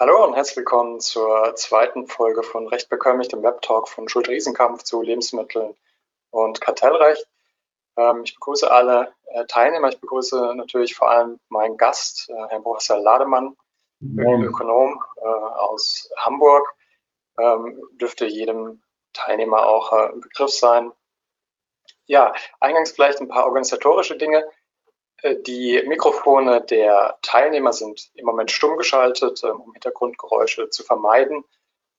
Hallo und herzlich willkommen zur zweiten Folge von Recht bekömmlich, dem Webtalk von Schuld-Riesenkampf zu Lebensmitteln und Kartellrecht. Ähm, ich begrüße alle äh, Teilnehmer. Ich begrüße natürlich vor allem meinen Gast, äh, Herrn Professor Lademann. Ökonom äh, aus Hamburg. Ähm, dürfte jedem Teilnehmer auch ein Begriff sein. Ja, eingangs vielleicht ein paar organisatorische Dinge. Äh, die Mikrofone der Teilnehmer sind im Moment stumm geschaltet, ähm, um Hintergrundgeräusche zu vermeiden.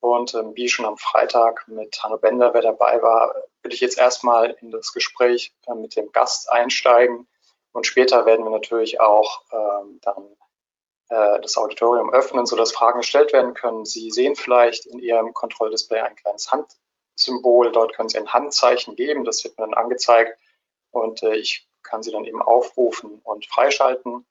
Und ähm, wie schon am Freitag mit Hanno Bender, wer dabei war, will ich jetzt erstmal in das Gespräch äh, mit dem Gast einsteigen. Und später werden wir natürlich auch ähm, dann äh, das Auditorium öffnen, sodass Fragen gestellt werden können. Sie sehen vielleicht in Ihrem Kontrolldisplay ein kleines Handsymbol. Dort können Sie ein Handzeichen geben. Das wird mir dann angezeigt. Und ich kann sie dann eben aufrufen und freischalten.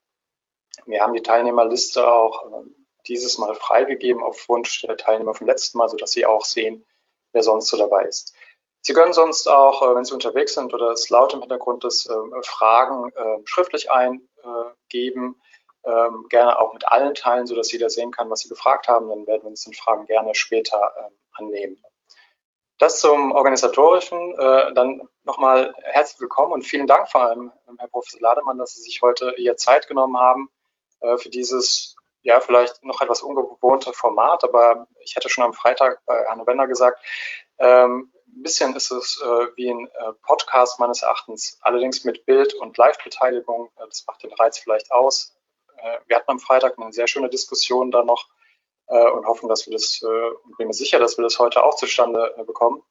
Wir haben die Teilnehmerliste auch äh, dieses Mal freigegeben auf Wunsch der Teilnehmer vom letzten Mal, sodass sie auch sehen, wer sonst so dabei ist. Sie können sonst auch, äh, wenn Sie unterwegs sind oder es laut im Hintergrund ist, äh, Fragen schriftlich eingeben, ähm, gerne auch mit allen teilen, sodass jeder sehen kann, was Sie gefragt haben. Dann werden wir uns den Fragen gerne später ähm, annehmen. Das zum Organisatorischen. Äh, dann nochmal herzlich willkommen und vielen Dank vor allem, Herr Professor Lademann, dass Sie sich heute hier Zeit genommen haben äh, für dieses, ja, vielleicht noch etwas ungewohnte Format. Aber ich hätte schon am Freitag bei Hanno Bender gesagt, ähm, ein bisschen ist es äh, wie ein äh, Podcast meines Erachtens, allerdings mit Bild- und Live-Beteiligung. Das macht den Reiz vielleicht aus. Wir hatten am Freitag eine sehr schöne Diskussion da noch und hoffen, dass wir das, und bin mir sicher, dass wir das heute auch zustande bekommen.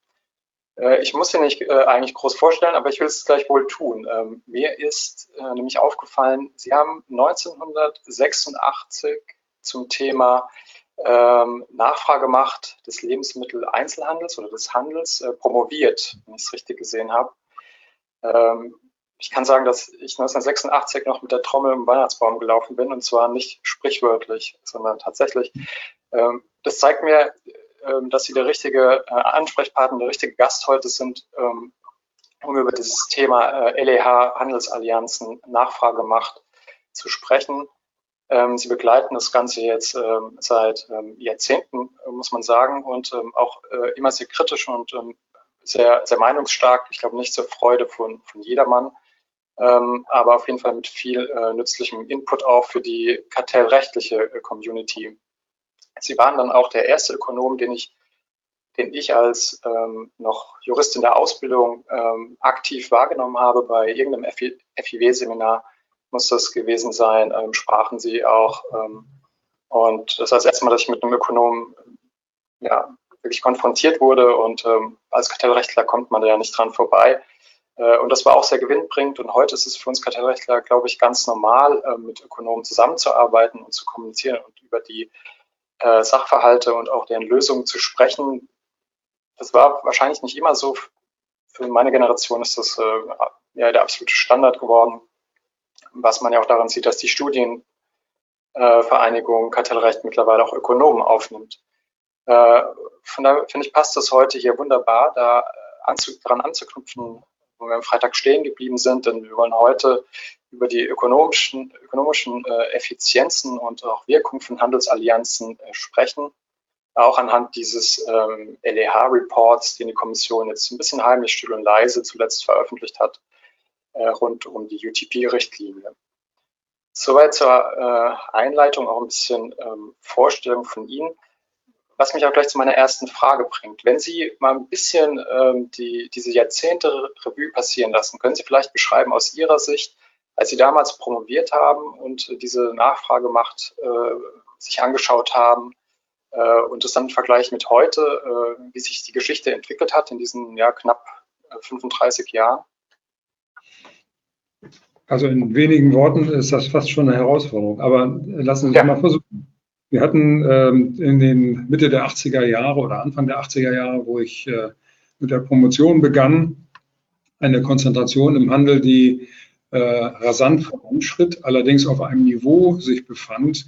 Äh, ich muss Sie nicht äh, eigentlich groß vorstellen, aber ich will es gleich wohl tun. Ähm, mir ist äh, nämlich aufgefallen, Sie haben 1986 zum Thema ähm, Nachfragemacht des Lebensmitteleinzelhandels oder des Handels promoviert, wenn ich es richtig gesehen habe. Ähm, ich kann sagen, dass ich 1986 noch mit der Trommel im Weihnachtsbaum gelaufen bin und zwar nicht sprichwörtlich, sondern tatsächlich. Das zeigt mir, dass Sie der richtige äh, Ansprechpartner, der richtige Gast heute sind, ähm, um über dieses Thema äh, LEH Handelsallianzen Nachfragemacht zu sprechen. Ähm, Sie begleiten das Ganze jetzt ähm, seit ähm, Jahrzehnten, muss man sagen, und auch äh, immer sehr kritisch und sehr, sehr meinungsstark. Ich glaube nicht zur Freude von, von jedermann ähm, aber auf jeden Fall mit viel nützlichem Input auch für die kartellrechtliche Community. Sie waren dann auch der erste Ökonom, den ich, den ich als ähm, noch Jurist in der Ausbildung ähm, aktiv wahrgenommen habe. Bei irgendeinem FIW-Seminar muss das gewesen sein, ähm, sprachen Sie auch. Ähm, und das war das erste Mal, dass ich mit einem Ökonom ja, wirklich konfrontiert wurde. Und ähm, als Kartellrechtler kommt man da ja nicht dran vorbei. Äh, und das war auch sehr gewinnbringend. Und heute ist es für uns Kartellrechtler, glaube ich, ganz normal, äh, mit Ökonomen zusammenzuarbeiten und zu kommunizieren und über die äh, Sachverhalte und auch deren Lösungen zu sprechen. Das war wahrscheinlich nicht immer so. Für meine Generation ist das ja der absolute Standard geworden. Was man ja auch daran sieht, dass die Studienvereinigung Kartellrecht mittlerweile auch Ökonomen aufnimmt. Von daher finde ich, passt das heute hier wunderbar, da daran anzuknüpfen, wo wir am Freitag stehen geblieben sind, denn wir wollen heute über die ökonomischen, ökonomischen äh, Effizienzen und auch Wirkung von Handelsallianzen äh, sprechen. Auch anhand dieses ähm, LEH-Reports, den die Kommission jetzt ein bisschen heimlich, still und leise zuletzt veröffentlicht hat, äh, rund um die UTP-Richtlinie. Soweit zur äh, Einleitung auch ein bisschen ähm, Vorstellung von Ihnen was mich auch gleich zu meiner ersten Frage bringt. Wenn Sie mal ein bisschen ähm, die, diese Jahrzehnte Revue passieren lassen, können Sie vielleicht beschreiben aus Ihrer Sicht, als Sie damals promoviert haben und diese Nachfragemacht äh, sich angeschaut haben äh, und das dann im Vergleich mit heute, äh, wie sich die Geschichte entwickelt hat in diesen ja, knapp 35 äh, Jahren? Also in wenigen Worten ist das fast schon eine Herausforderung, aber lassen Sie ja. mal versuchen. Wir hatten ähm, in den Mitte der 80er Jahre oder Anfang der 80er Jahre, wo ich äh, mit der Promotion begann, eine Konzentration im Handel, die äh, rasant voranschritt, allerdings auf einem Niveau sich befand,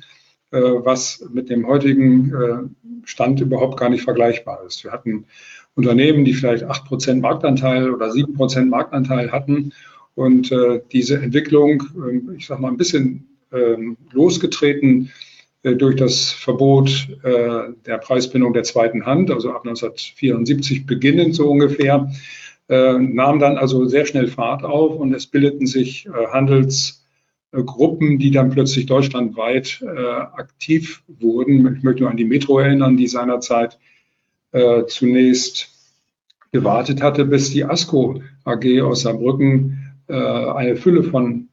äh, was mit dem heutigen Stand überhaupt gar nicht vergleichbar ist. Wir hatten Unternehmen, die vielleicht 8% Marktanteil oder 7% Marktanteil hatten und diese Entwicklung, ähm, ich sage mal, ein bisschen ähm, losgetreten durch das Verbot äh, der Preisbindung der zweiten Hand, also ab 1974 beginnend so ungefähr, äh, nahm dann also sehr schnell Fahrt auf und es bildeten sich Handelsgruppen, die dann plötzlich deutschlandweit aktiv wurden. Ich möchte nur an die Metro erinnern, die seinerzeit zunächst gewartet hatte, bis die ASCO AG aus Saarbrücken eine Fülle von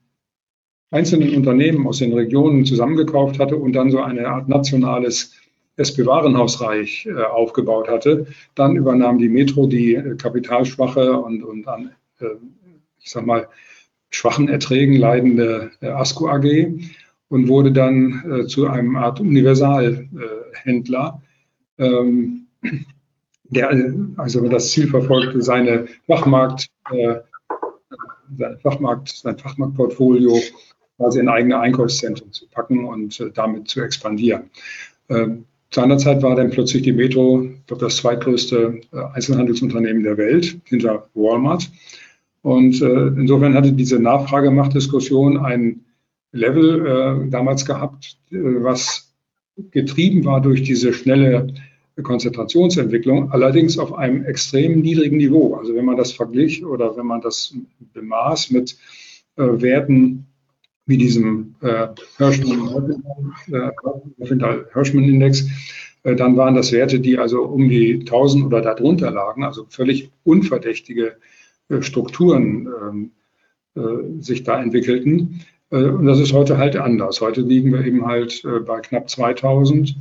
einzelnen Unternehmen aus den Regionen zusammengekauft hatte und dann so eine Art nationales SP-Warenhausreich äh, aufgebaut hatte. Dann übernahm die Metro die äh, kapitalschwache und, und an, äh, ich sag mal, schwachen Erträgen leidende äh, ASCO AG und wurde dann äh, zu einem Art Universalhändler, ähm, der also das Ziel verfolgte, seine Fachmarkt, äh, sein Fachmarkt, sein Fachmarktportfolio quasi in eigene Einkaufszentren zu packen und äh, damit zu expandieren. Ähm, seinerzeit war dann plötzlich die Metro, das zweitgrößte äh, Einzelhandelsunternehmen der Welt hinter Walmart. Und äh, insofern hatte diese Nachfragemachtdiskussion ein Level damals gehabt, was getrieben war durch diese schnelle Konzentrationsentwicklung, allerdings auf einem extrem niedrigen Niveau. Also wenn man das verglich oder wenn man das bemaß mit Werten wie diesem äh, Hirschman-Index, äh, äh, dann waren das Werte, die also um die 1000 oder darunter lagen, also völlig unverdächtige äh, Strukturen ähm, äh, sich da entwickelten. Äh, und das ist heute halt anders. Heute liegen wir eben halt bei knapp 2000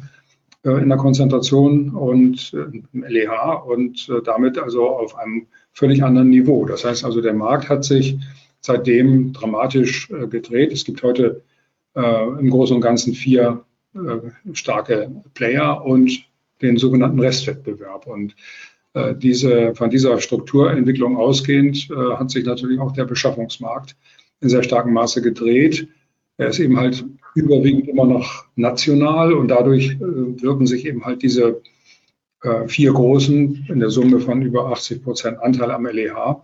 in der Konzentration und im LEH und damit also auf einem völlig anderen Niveau. Das heißt also, der Markt hat sich seitdem dramatisch äh, gedreht. Es gibt heute äh, im Großen und Ganzen vier äh, starke Player und den sogenannten Restwettbewerb. Und äh, diese, von dieser Strukturentwicklung ausgehend äh, hat sich natürlich auch der Beschaffungsmarkt in sehr starkem Maße gedreht. Er ist eben halt überwiegend immer noch national und dadurch wirken sich eben halt diese vier Großen in der Summe von über 80 Prozent Anteil am LEH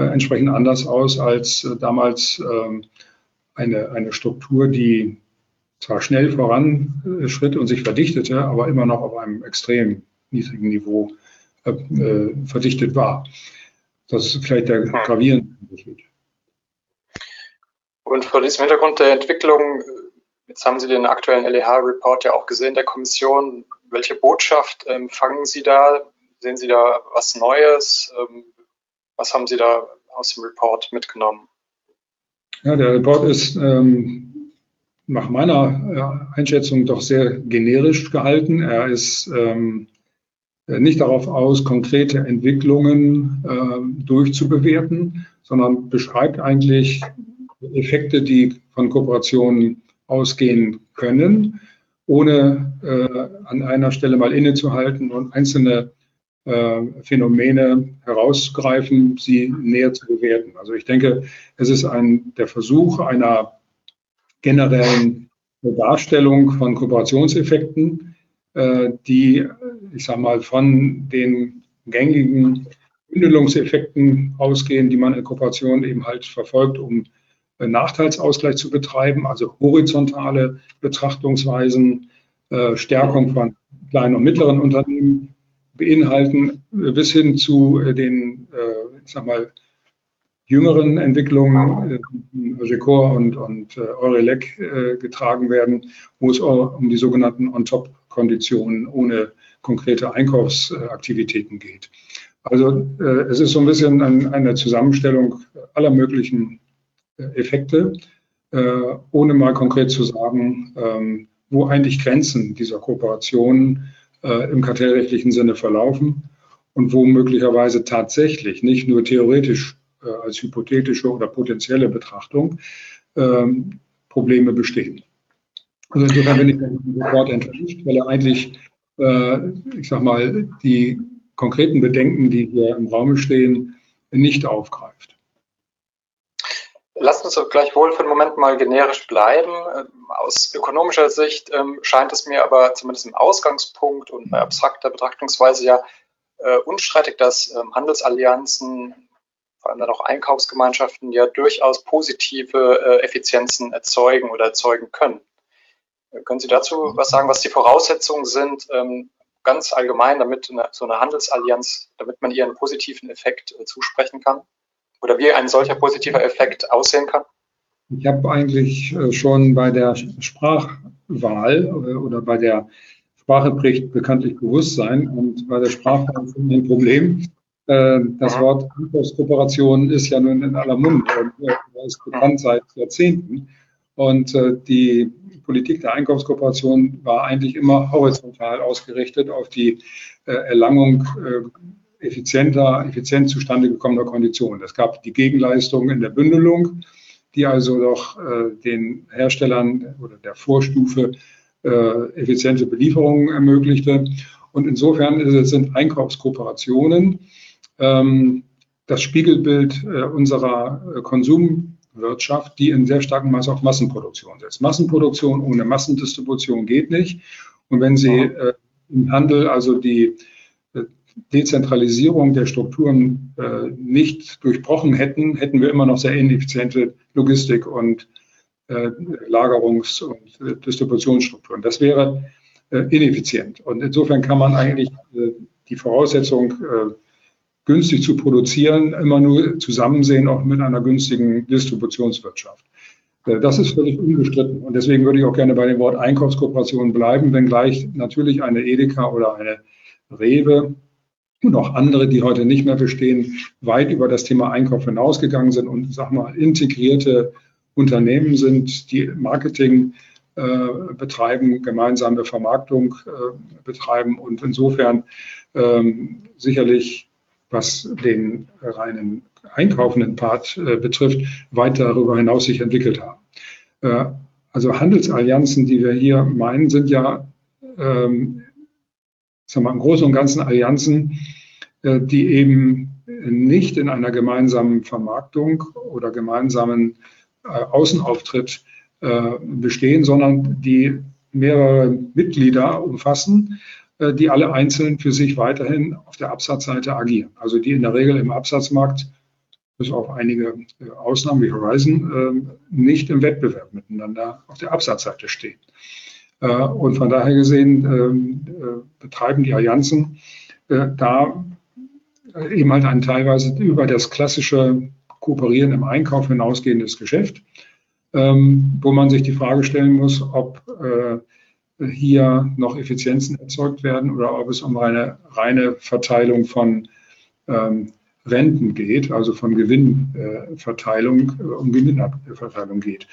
entsprechend anders aus als äh, damals ähm, eine, eine Struktur, die zwar schnell voranschritt und sich verdichtete, aber immer noch auf einem extrem niedrigen Niveau äh, verdichtet war. Das ist vielleicht der gravierende Unterschied. Und vor diesem Hintergrund der Entwicklung, jetzt haben Sie den aktuellen LEH-Report ja auch gesehen der Kommission. Welche Botschaft empfangen ähm, Sie da? Sehen Sie da was Neues? Was haben Sie da aus dem Report mitgenommen? Ja, der Report ist ähm, nach meiner äh, Einschätzung doch sehr generisch gehalten. Er ist ähm, nicht darauf aus, konkrete Entwicklungen äh, durchzubewerten, sondern beschreibt eigentlich Effekte, die von Kooperationen ausgehen können, ohne äh, an einer Stelle mal innezuhalten und einzelne Phänomene herauszugreifen, sie näher zu bewerten. Also ich denke, es ist ein, der Versuch einer generellen Darstellung von Kooperationseffekten, äh, die, ich sage mal, von den gängigen Bündelungseffekten ausgehen, die man in Kooperation eben halt verfolgt, um Nachteilsausgleich zu betreiben, also horizontale Betrachtungsweisen, äh, Stärkung von kleinen und mittleren Unternehmen, beinhalten, bis hin zu äh, den, äh, ich sag mal, jüngeren Entwicklungen, äh, Recor und, und Eurelec getragen werden, wo es um die sogenannten On-Top-Konditionen ohne konkrete Einkaufsaktivitäten geht. Also es ist so ein bisschen eine Zusammenstellung aller möglichen Effekte, ohne mal konkret zu sagen, ähm, wo eigentlich Grenzen dieser Kooperation äh, im kartellrechtlichen Sinne verlaufen und wo möglicherweise tatsächlich nicht nur theoretisch äh, als hypothetische oder potenzielle Betrachtung ähm, Probleme bestehen. Also insofern bin ich sofort enttäuscht, weil er eigentlich, äh, ich sag mal, die konkreten Bedenken, die hier im Raum stehen, nicht aufgreift. Lass uns gleichwohl für einen Moment mal generisch bleiben. Ähm, aus ökonomischer Sicht ähm, scheint es mir aber zumindest im Ausgangspunkt und bei abstrakter Betrachtungsweise ja äh, unstreitig, dass ähm, Handelsallianzen, vor allem dann auch Einkaufsgemeinschaften, ja durchaus positive äh, Effizienzen erzeugen oder erzeugen können. Können Sie dazu was sagen, was die Voraussetzungen sind, ganz allgemein, damit so eine Handelsallianz, damit man ihr einen positiven Effekt äh, zusprechen kann? Oder wie ein solcher positiver Effekt aussehen kann? Ich habe eigentlich äh, schon bei der Sprachwahl äh, oder bei der Sprache prägt bekanntlich Bewusstsein und bei der Sprachwahl ein Problem. Äh, das Wort Einkaufskooperation ist ja nun in aller Munde und ist bekannt seit Jahrzehnten. Und die Politik der Einkaufskooperation war eigentlich immer horizontal ausgerichtet auf die Erlangung effizienter, effizient zustande gekommener Konditionen. Es gab die Gegenleistung in der Bündelung die also doch äh, den Herstellern oder der Vorstufe äh, effiziente Belieferungen ermöglichte. Und insofern sind Einkaufskooperationen ähm, das Spiegelbild äh, unserer äh, Konsumwirtschaft, die in sehr starkem Maße auf Massenproduktion setzt. Massenproduktion ohne Massendistribution geht nicht. Und wenn Sie äh, im Handel also die Dezentralisierung der Strukturen äh, nicht durchbrochen hätten, hätten wir immer noch sehr ineffiziente Logistik und äh, Lagerungs- und äh, Distributionsstrukturen. Das wäre äh, ineffizient. Und insofern kann man eigentlich äh, die Voraussetzung, äh, günstig zu produzieren, immer nur zusammen sehen, auch mit einer günstigen Distributionswirtschaft. Das ist völlig unbestritten. Und deswegen würde ich auch gerne bei dem Wort Einkaufskooperation bleiben, wenngleich natürlich eine Edeka oder eine Rewe und auch andere, die heute nicht mehr bestehen, weit über das Thema Einkauf hinausgegangen sind und, sag mal, integrierte Unternehmen sind, die Marketing äh, betreiben, gemeinsame Vermarktung äh, betreiben und insofern ähm, sicherlich, was den reinen einkaufenden Part äh, betrifft, weit darüber hinaus sich entwickelt haben. Äh, also Handelsallianzen, die wir hier meinen, sind ja ähm, sagen wir, im Großen und Ganzen Allianzen, äh, die eben nicht in einer gemeinsamen Vermarktung oder gemeinsamen äh, Außenauftritt äh, bestehen, sondern die mehrere Mitglieder umfassen, die alle einzeln für sich weiterhin auf der Absatzseite agieren. Also die in der Regel im Absatzmarkt, bis auf einige Ausnahmen wie Horizon, nicht im Wettbewerb miteinander auf der Absatzseite stehen. Äh, und von daher gesehen ähm, äh, betreiben die Allianzen äh, da eben halt ein teilweise über das klassische Kooperieren im Einkauf hinausgehendes Geschäft, ähm, wo man sich die Frage stellen muss, ob hier noch Effizienzen erzeugt werden oder ob es um eine reine Verteilung von ähm, Renten geht, also von Gewinnverteilung, äh, um Gewinnverteilung geht.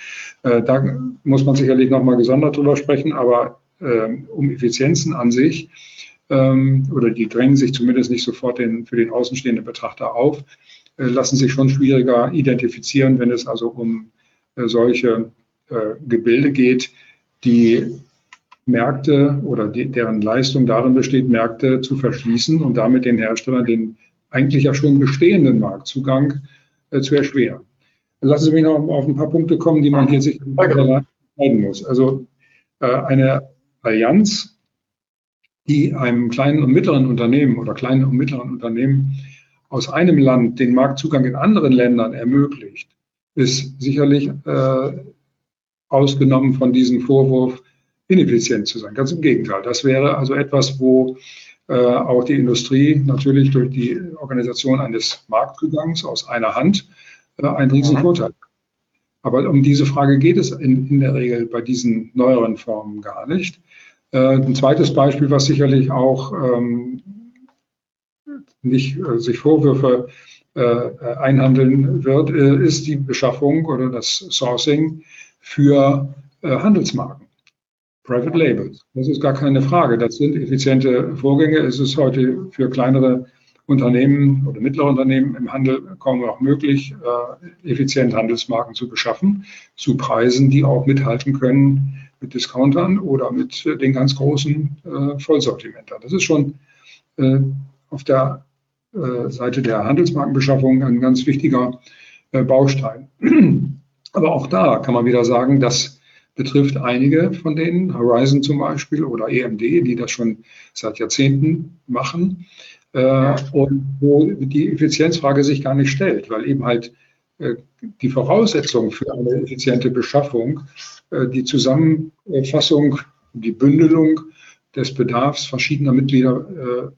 Äh, da muss man sicherlich nochmal gesondert drüber sprechen, aber ähm, um Effizienzen an sich, ähm, oder die drängen sich zumindest nicht sofort den, für den außenstehenden Betrachter auf, äh, lassen sich schon schwieriger identifizieren, wenn es also um solche Gebilde geht, die Märkte oder die, deren Leistung darin besteht, Märkte zu verschließen und damit den Herstellern den eigentlich ja schon bestehenden Marktzugang äh, zu erschweren. Lassen Sie mich noch auf ein paar Punkte kommen, die man hier sich entscheiden muss. Also äh, eine Allianz, die einem kleinen und mittleren Unternehmen oder kleinen und mittleren Unternehmen aus einem Land den Marktzugang in anderen Ländern ermöglicht, ist sicherlich äh, ausgenommen von diesem Vorwurf, ineffizient zu sein. Ganz im Gegenteil. Das wäre also etwas, wo auch die Industrie natürlich durch die Organisation eines Marktzugangs aus einer Hand äh, einen riesen mhm. Vorteil. Aber um diese Frage geht es in, in, der Regel bei diesen neueren Formen gar nicht. Äh, ein zweites Beispiel, was sicherlich auch ähm, nicht äh, sich Vorwürfe äh, einhandeln wird, äh, ist die Beschaffung oder das Sourcing für Handelsmarken. Private Labels. Das ist gar keine Frage. Das sind effiziente Vorgänge. Es ist heute für kleinere Unternehmen oder mittlere Unternehmen im Handel kaum noch möglich, äh, effizient Handelsmarken zu beschaffen, zu Preisen, die auch mithalten können mit Discountern oder mit den ganz großen äh, Vollsortimentern. Das ist schon äh, auf der Seite der Handelsmarkenbeschaffung ein ganz wichtiger Baustein. Aber auch da kann man wieder sagen, dass betrifft einige von denen, Horizon zum Beispiel oder EMD, die das schon seit Jahrzehnten machen äh, und wo die Effizienzfrage sich gar nicht stellt, weil eben halt äh, die Voraussetzungen für eine effiziente Beschaffung äh, die Zusammenfassung, die Bündelung des Bedarfs verschiedener Mitglieder äh,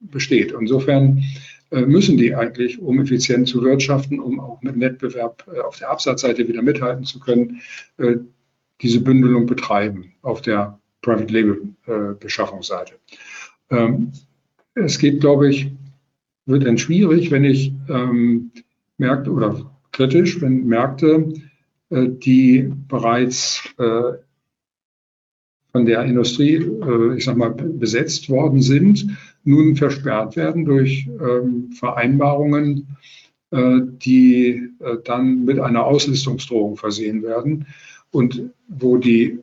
besteht. Insofern äh, müssen die eigentlich, um effizient zu wirtschaften, um auch mit Wettbewerb äh, auf der Absatzseite wieder mithalten zu können, diese Bündelung betreiben auf der Private Label Beschaffungsseite. Ähm, es geht, glaube ich, wird dann schwierig, wenn ich ähm, Märkte oder kritisch, wenn Märkte, die bereits von der Industrie, äh, ich sag mal, besetzt worden sind, nun versperrt werden durch ähm, Vereinbarungen, äh, die äh, dann mit einer Auslistungsdrohung versehen werden und wo die,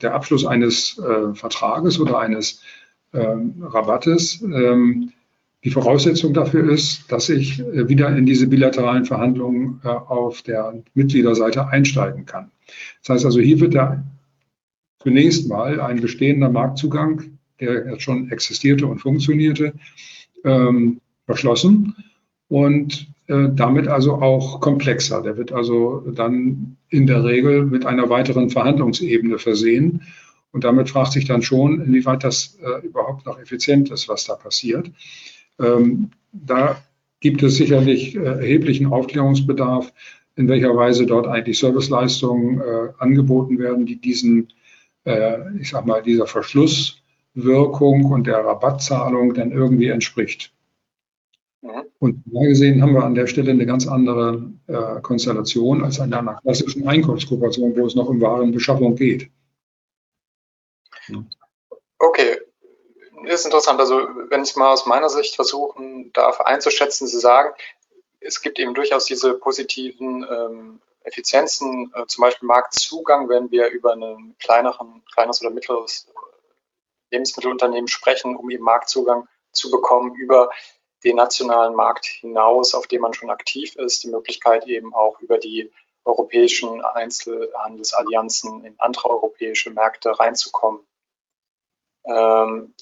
der Abschluss eines Vertrages oder eines ähm, Rabattes ähm, die Voraussetzung dafür ist, dass ich wieder in diese bilateralen Verhandlungen auf der Mitgliederseite einsteigen kann. Das heißt also, hier wird der zunächst mal ein bestehender Marktzugang, der jetzt schon existierte und funktionierte, ähm, verschlossen und äh, damit also auch komplexer. Der wird also dann in der Regel mit einer weiteren Verhandlungsebene versehen. Und damit fragt sich dann schon, inwieweit das äh, überhaupt noch effizient ist, was da passiert. Ähm, da gibt es sicherlich äh, erheblichen Aufklärungsbedarf, in welcher Weise dort eigentlich Serviceleistungen äh, angeboten werden, die diesen äh, ich sag mal, dieser Verschlusswirkung und der Rabattzahlung dann irgendwie entspricht. Mhm. Und da gesehen haben wir an der Stelle eine ganz andere äh, Konstellation als an einer klassischen Einkaufskooperation, wo es noch um Warenbeschaffung geht. Okay, ist interessant. Also wenn ich es mal aus meiner Sicht versuchen darf einzuschätzen, Sie sagen, es gibt eben durchaus diese positiven ähm, Effizienzen, äh, zum Beispiel Marktzugang, wenn wir über ein kleineren, kleines oder mittleres Lebensmittelunternehmen sprechen, um eben Marktzugang zu bekommen über den nationalen Markt hinaus, auf dem man schon aktiv ist, die Möglichkeit eben auch über die europäischen Einzelhandelsallianzen in andere europäische Märkte reinzukommen. Ähm,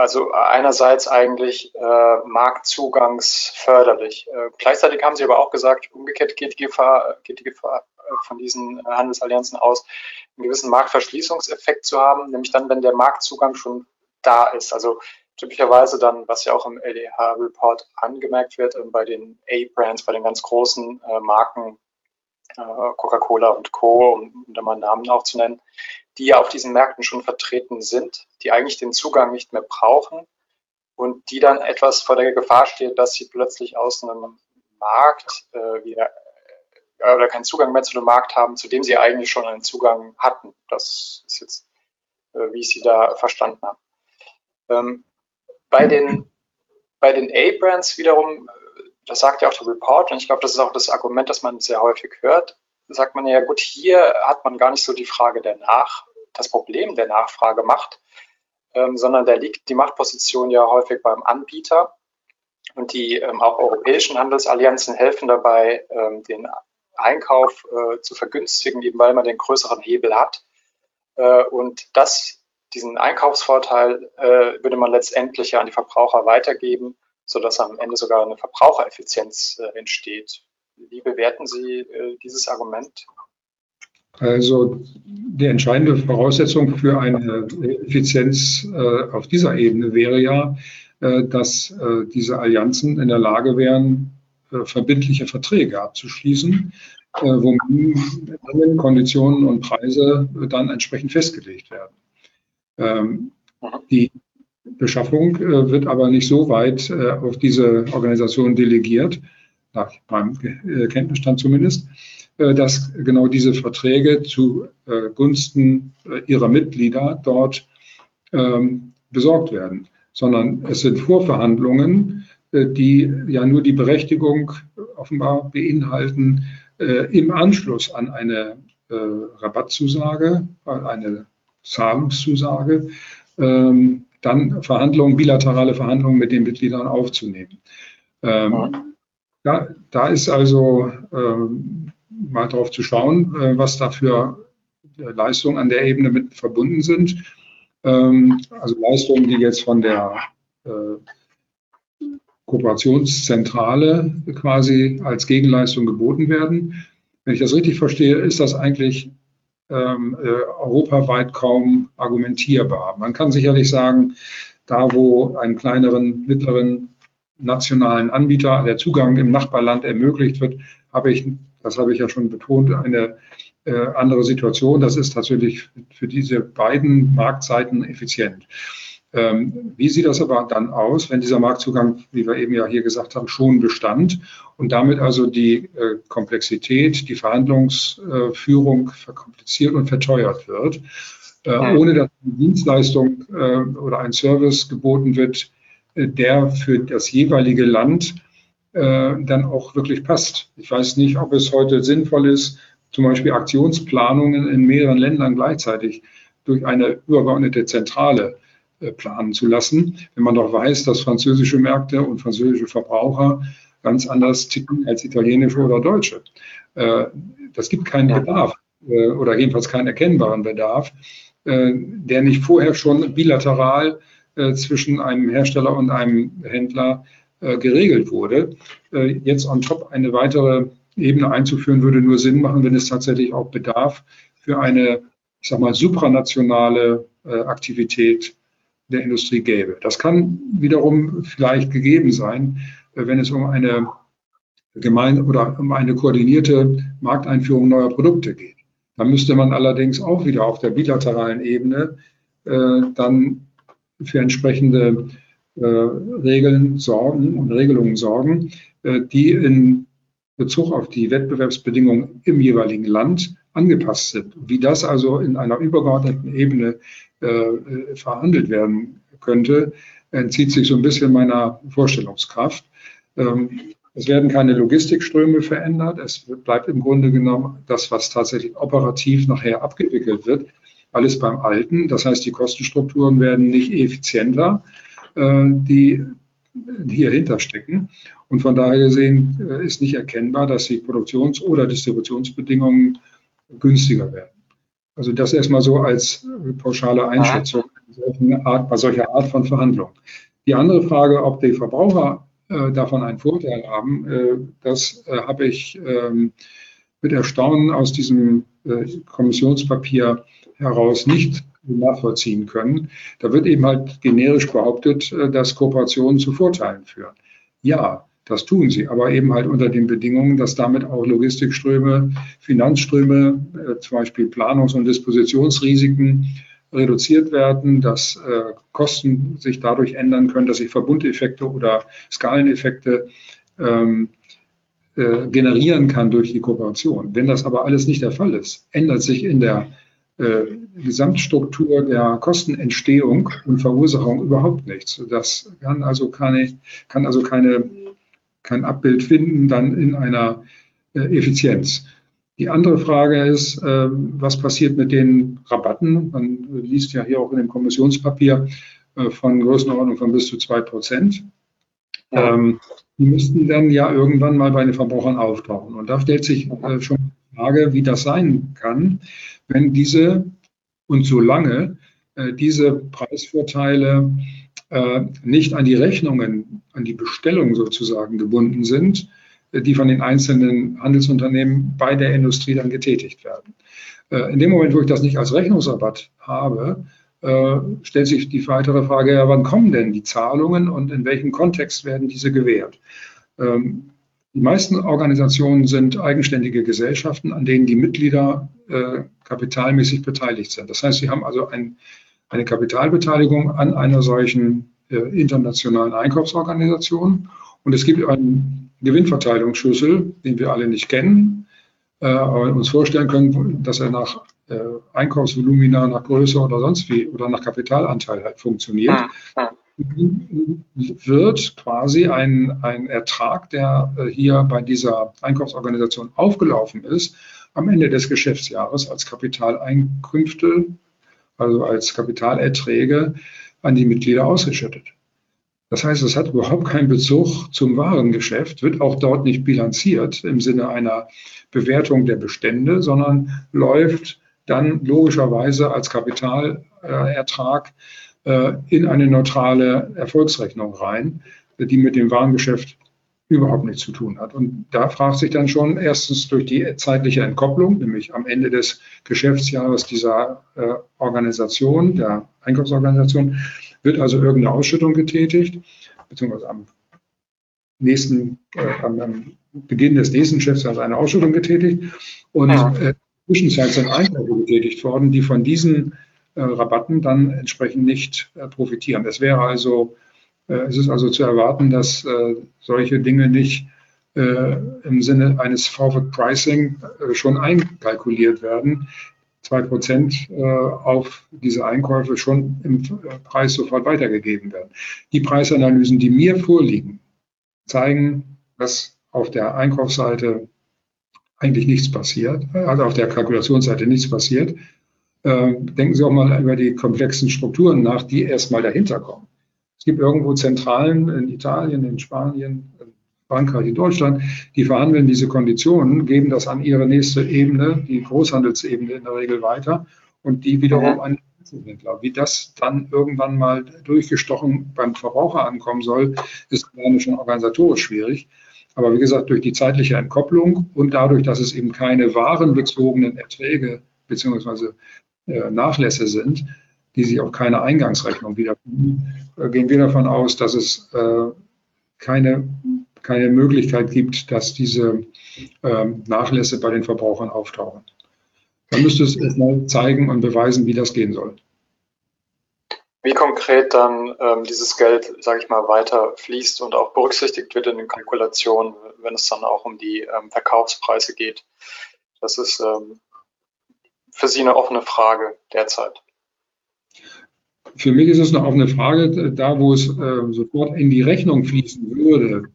also einerseits eigentlich äh, marktzugangsförderlich. Äh, gleichzeitig haben Sie aber auch gesagt, umgekehrt geht die Gefahr, geht die Gefahr äh, von diesen Handelsallianzen aus, einen gewissen Marktverschließungseffekt zu haben, nämlich dann, wenn der Marktzugang schon da ist. Also typischerweise dann, was ja auch im LDH-Report angemerkt wird, äh, bei den A-Brands, bei den ganz großen äh, Marken, äh, Coca-Cola und Co., um, da mal Namen auch zu nennen, die ja auf diesen Märkten schon vertreten sind, die eigentlich den Zugang nicht mehr brauchen und die dann etwas vor der Gefahr stehen, dass sie plötzlich aus einem Markt äh, wieder äh, oder keinen Zugang mehr zu einem Markt haben, zu dem sie eigentlich schon einen Zugang hatten. Das ist jetzt, äh, wie ich sie da verstanden habe. Ähm, bei den, bei den A-Brands wiederum, äh, das sagt ja auch der Report, und ich glaube, das ist auch das Argument, das man sehr häufig hört, sagt man ja, gut, hier hat man gar nicht so die Frage der Nach, das Problem der Nachfrage macht, ähm, sondern da liegt die Machtposition ja häufig beim Anbieter. Und die ähm, auch europäischen Handelsallianzen helfen dabei, ähm, den Einkauf äh, zu vergünstigen, eben weil man den größeren Hebel hat. Äh, und das, diesen Einkaufsvorteil äh, würde man letztendlich ja an die Verbraucher weitergeben, sodass am Ende sogar eine Verbrauchereffizienz äh, entsteht. Wie bewerten Sie äh, dieses Argument? Also die entscheidende Voraussetzung für eine Effizienz äh, auf dieser Ebene wäre ja, äh, dass äh, diese Allianzen in der Lage wären, verbindliche Verträge abzuschließen, wo Konditionen und Preise dann entsprechend festgelegt werden. Ähm, die Beschaffung äh, wird aber nicht so weit auf diese Organisation delegiert, nach meinem Kenntnisstand zumindest, äh, dass genau diese Verträge zugunsten äh, äh, ihrer Mitglieder dort ähm, besorgt werden, sondern es sind Vorverhandlungen, die ja nur die Berechtigung offenbar beinhalten, im Anschluss an eine Rabattzusage, eine Zahlungszusage, ähm, dann Verhandlungen, bilaterale Verhandlungen mit den Mitgliedern aufzunehmen. Ähm, da, da, ist also mal drauf zu schauen, äh, was da für äh, Leistungen an der Ebene mit verbunden sind. Ähm, also Leistungen, die jetzt von der äh, Kooperationszentrale quasi als Gegenleistung geboten werden. Wenn ich das richtig verstehe, ist das eigentlich ähm, äh, europaweit kaum argumentierbar. Man kann sicherlich sagen, da wo einem kleineren, mittleren nationalen Anbieter der Zugang im Nachbarland ermöglicht wird, habe ich, das habe ich ja schon betont, eine äh, andere Situation. Das ist natürlich für diese beiden Marktseiten effizient. Ähm, wie sieht das aber dann aus, wenn dieser Marktzugang, wie wir eben ja hier gesagt haben, schon bestand und damit also die äh, Komplexität, die Verhandlungsführung verkompliziert und verteuert wird, äh, ohne dass eine Dienstleistung äh, oder ein Service geboten wird, äh, der für das jeweilige Land äh, dann auch wirklich passt. Ich weiß nicht, ob es heute sinnvoll ist, zum Beispiel Aktionsplanungen in mehreren Ländern gleichzeitig durch eine übergeordnete Zentrale äh, planen zu lassen, wenn man doch weiß, dass französische Märkte und französische Verbraucher ganz anders ticken als italienische oder deutsche. Äh, das gibt keinen Bedarf äh, oder jedenfalls keinen erkennbaren Bedarf, der nicht vorher schon bilateral zwischen einem Hersteller und einem Händler geregelt wurde. Jetzt on top eine weitere Ebene einzuführen, würde nur Sinn machen, wenn es tatsächlich auch Bedarf für eine, ich sag mal, supranationale Aktivität der Industrie gäbe. Das kann wiederum vielleicht gegeben sein, äh, wenn es um eine gemein oder um eine koordinierte Markteinführung neuer Produkte geht. Da müsste man allerdings auch wieder auf der bilateralen Ebene äh, dann für entsprechende äh, Regeln sorgen und Regelungen sorgen, äh, die in Bezug auf die Wettbewerbsbedingungen im jeweiligen Land angepasst sind. Wie das also in einer übergeordneten Ebene äh, verhandelt werden könnte, entzieht sich so ein bisschen meiner Vorstellungskraft. Ähm, es werden keine Logistikströme verändert. Es bleibt im Grunde genommen das, was tatsächlich operativ nachher abgewickelt wird, alles beim Alten. Das heißt, die Kostenstrukturen werden nicht effizienter, äh, die hier hinterstecken. Und von daher gesehen äh, ist nicht erkennbar, dass die Produktions- oder Distributionsbedingungen günstiger werden. Also das erstmal so als pauschale Einschätzung Art, bei solcher Art von Verhandlungen. Die andere Frage, ob die Verbraucher äh, davon einen Vorteil haben, äh, das äh, habe ich ähm, mit Erstaunen aus diesem äh, Kommissionspapier heraus nicht nachvollziehen können. Da wird eben halt generisch behauptet, äh, dass Kooperationen zu Vorteilen führen. Ja, das tun sie, aber eben halt unter den Bedingungen, dass damit auch Logistikströme, Finanzströme, äh, zum Beispiel Planungs- und Dispositionsrisiken reduziert werden, dass äh, Kosten sich dadurch ändern können, dass sich Verbundeffekte oder Skaleneffekte ähm, äh, generieren kann durch die Kooperation. Wenn das aber alles nicht der Fall ist, ändert sich in der äh, Gesamtstruktur der Kostenentstehung und Verursachung überhaupt nichts. Das kann also keine, kann also keine kein Abbild finden, dann in einer äh, Effizienz. Die andere Frage ist, äh, was passiert mit den Rabatten? Man liest ja hier auch in dem Kommissionspapier äh, von Größenordnung von bis zu zwei Prozent. Ja. Ähm, die müssten dann ja irgendwann mal bei den Verbrauchern auftauchen. Und da stellt sich schon die Frage, wie das sein kann, wenn diese und solange diese Preisvorteile äh, nicht an die Rechnungen, an die Bestellung sozusagen gebunden sind, äh, die von den einzelnen Handelsunternehmen bei der Industrie dann getätigt werden. Äh, in dem Moment, wo ich das nicht als Rechnungsrabatt habe, stellt sich die weitere Frage, ja, wann kommen denn die Zahlungen und in welchem Kontext werden diese gewährt? Ähm, die meisten Organisationen sind eigenständige Gesellschaften, an denen die Mitglieder kapitalmäßig beteiligt sind. Das heißt, sie haben also ein eine Kapitalbeteiligung an einer solchen äh, internationalen Einkaufsorganisation. Und es gibt einen Gewinnverteilungsschlüssel, den wir alle nicht kennen, äh, aber uns vorstellen können, dass er nach äh, Einkaufsvolumina, nach Größe oder sonst wie oder nach Kapitalanteil halt funktioniert. Wird quasi ein, ein Ertrag, der äh, hier bei dieser Einkaufsorganisation aufgelaufen ist, am Ende des Geschäftsjahres als Kapitaleinkünfte also als Kapitalerträge an die Mitglieder ausgeschüttet. Das heißt, es hat überhaupt keinen Bezug zum Warengeschäft, wird auch dort nicht bilanziert im Sinne einer Bewertung der Bestände, sondern läuft dann logischerweise als Kapitalertrag äh, in eine neutrale Erfolgsrechnung rein, die mit dem Warengeschäft überhaupt nichts zu tun hat. Und da fragt sich dann schon erstens durch die zeitliche Entkopplung, nämlich am Ende des Geschäftsjahres dieser äh, Organisation, der Einkaufsorganisation, wird also irgendeine Ausschüttung getätigt, beziehungsweise am nächsten, äh, am Beginn des nächsten Geschäftsjahres eine Ausschüttung getätigt. Und äh, Zwischenzeit sind Einkäufe getätigt worden, die von diesen äh, Rabatten dann entsprechend nicht äh, profitieren. Es wäre also es ist also zu erwarten, dass äh, solche Dinge nicht äh, im Sinne eines Forward Pricing schon einkalkuliert werden. Zwei Prozent auf diese Einkäufe schon im Preis sofort weitergegeben werden. Die Preisanalysen, die mir vorliegen, zeigen, dass auf der Einkaufsseite eigentlich nichts passiert, also auf der Kalkulationsseite nichts passiert. Denken Sie auch mal über die komplexen Strukturen nach, die erstmal dahinter kommen. Es gibt irgendwo Zentralen in Italien, in Spanien, in Frankreich, in Deutschland, die verhandeln diese Konditionen, geben das an ihre nächste Ebene, die Großhandelsebene in der Regel weiter und die wiederum an Einzelhändler. Wie das dann irgendwann mal durchgestochen beim Verbraucher ankommen soll, ist alleine schon organisatorisch schwierig. Aber wie gesagt, durch die zeitliche Entkopplung und dadurch, dass es eben keine warenbezogenen Erträge bzw. Äh, Nachlässe sind, die sich auf keine Eingangsrechnung wiederfinden, gehen wir davon aus, dass es äh, keine, keine Möglichkeit gibt, dass diese ähm, Nachlässe bei den Verbrauchern auftauchen. Man müsste es erstmal zeigen und beweisen, wie das gehen soll. Wie konkret dann ähm, dieses Geld, sage ich mal, weiter fließt und auch berücksichtigt wird in den Kalkulationen, wenn es dann auch um die ähm, Verkaufspreise geht. Das ist ähm, für Sie eine offene Frage derzeit. Für mich ist es noch auch eine Frage, da wo es äh, sofort in die Rechnung fließen würde,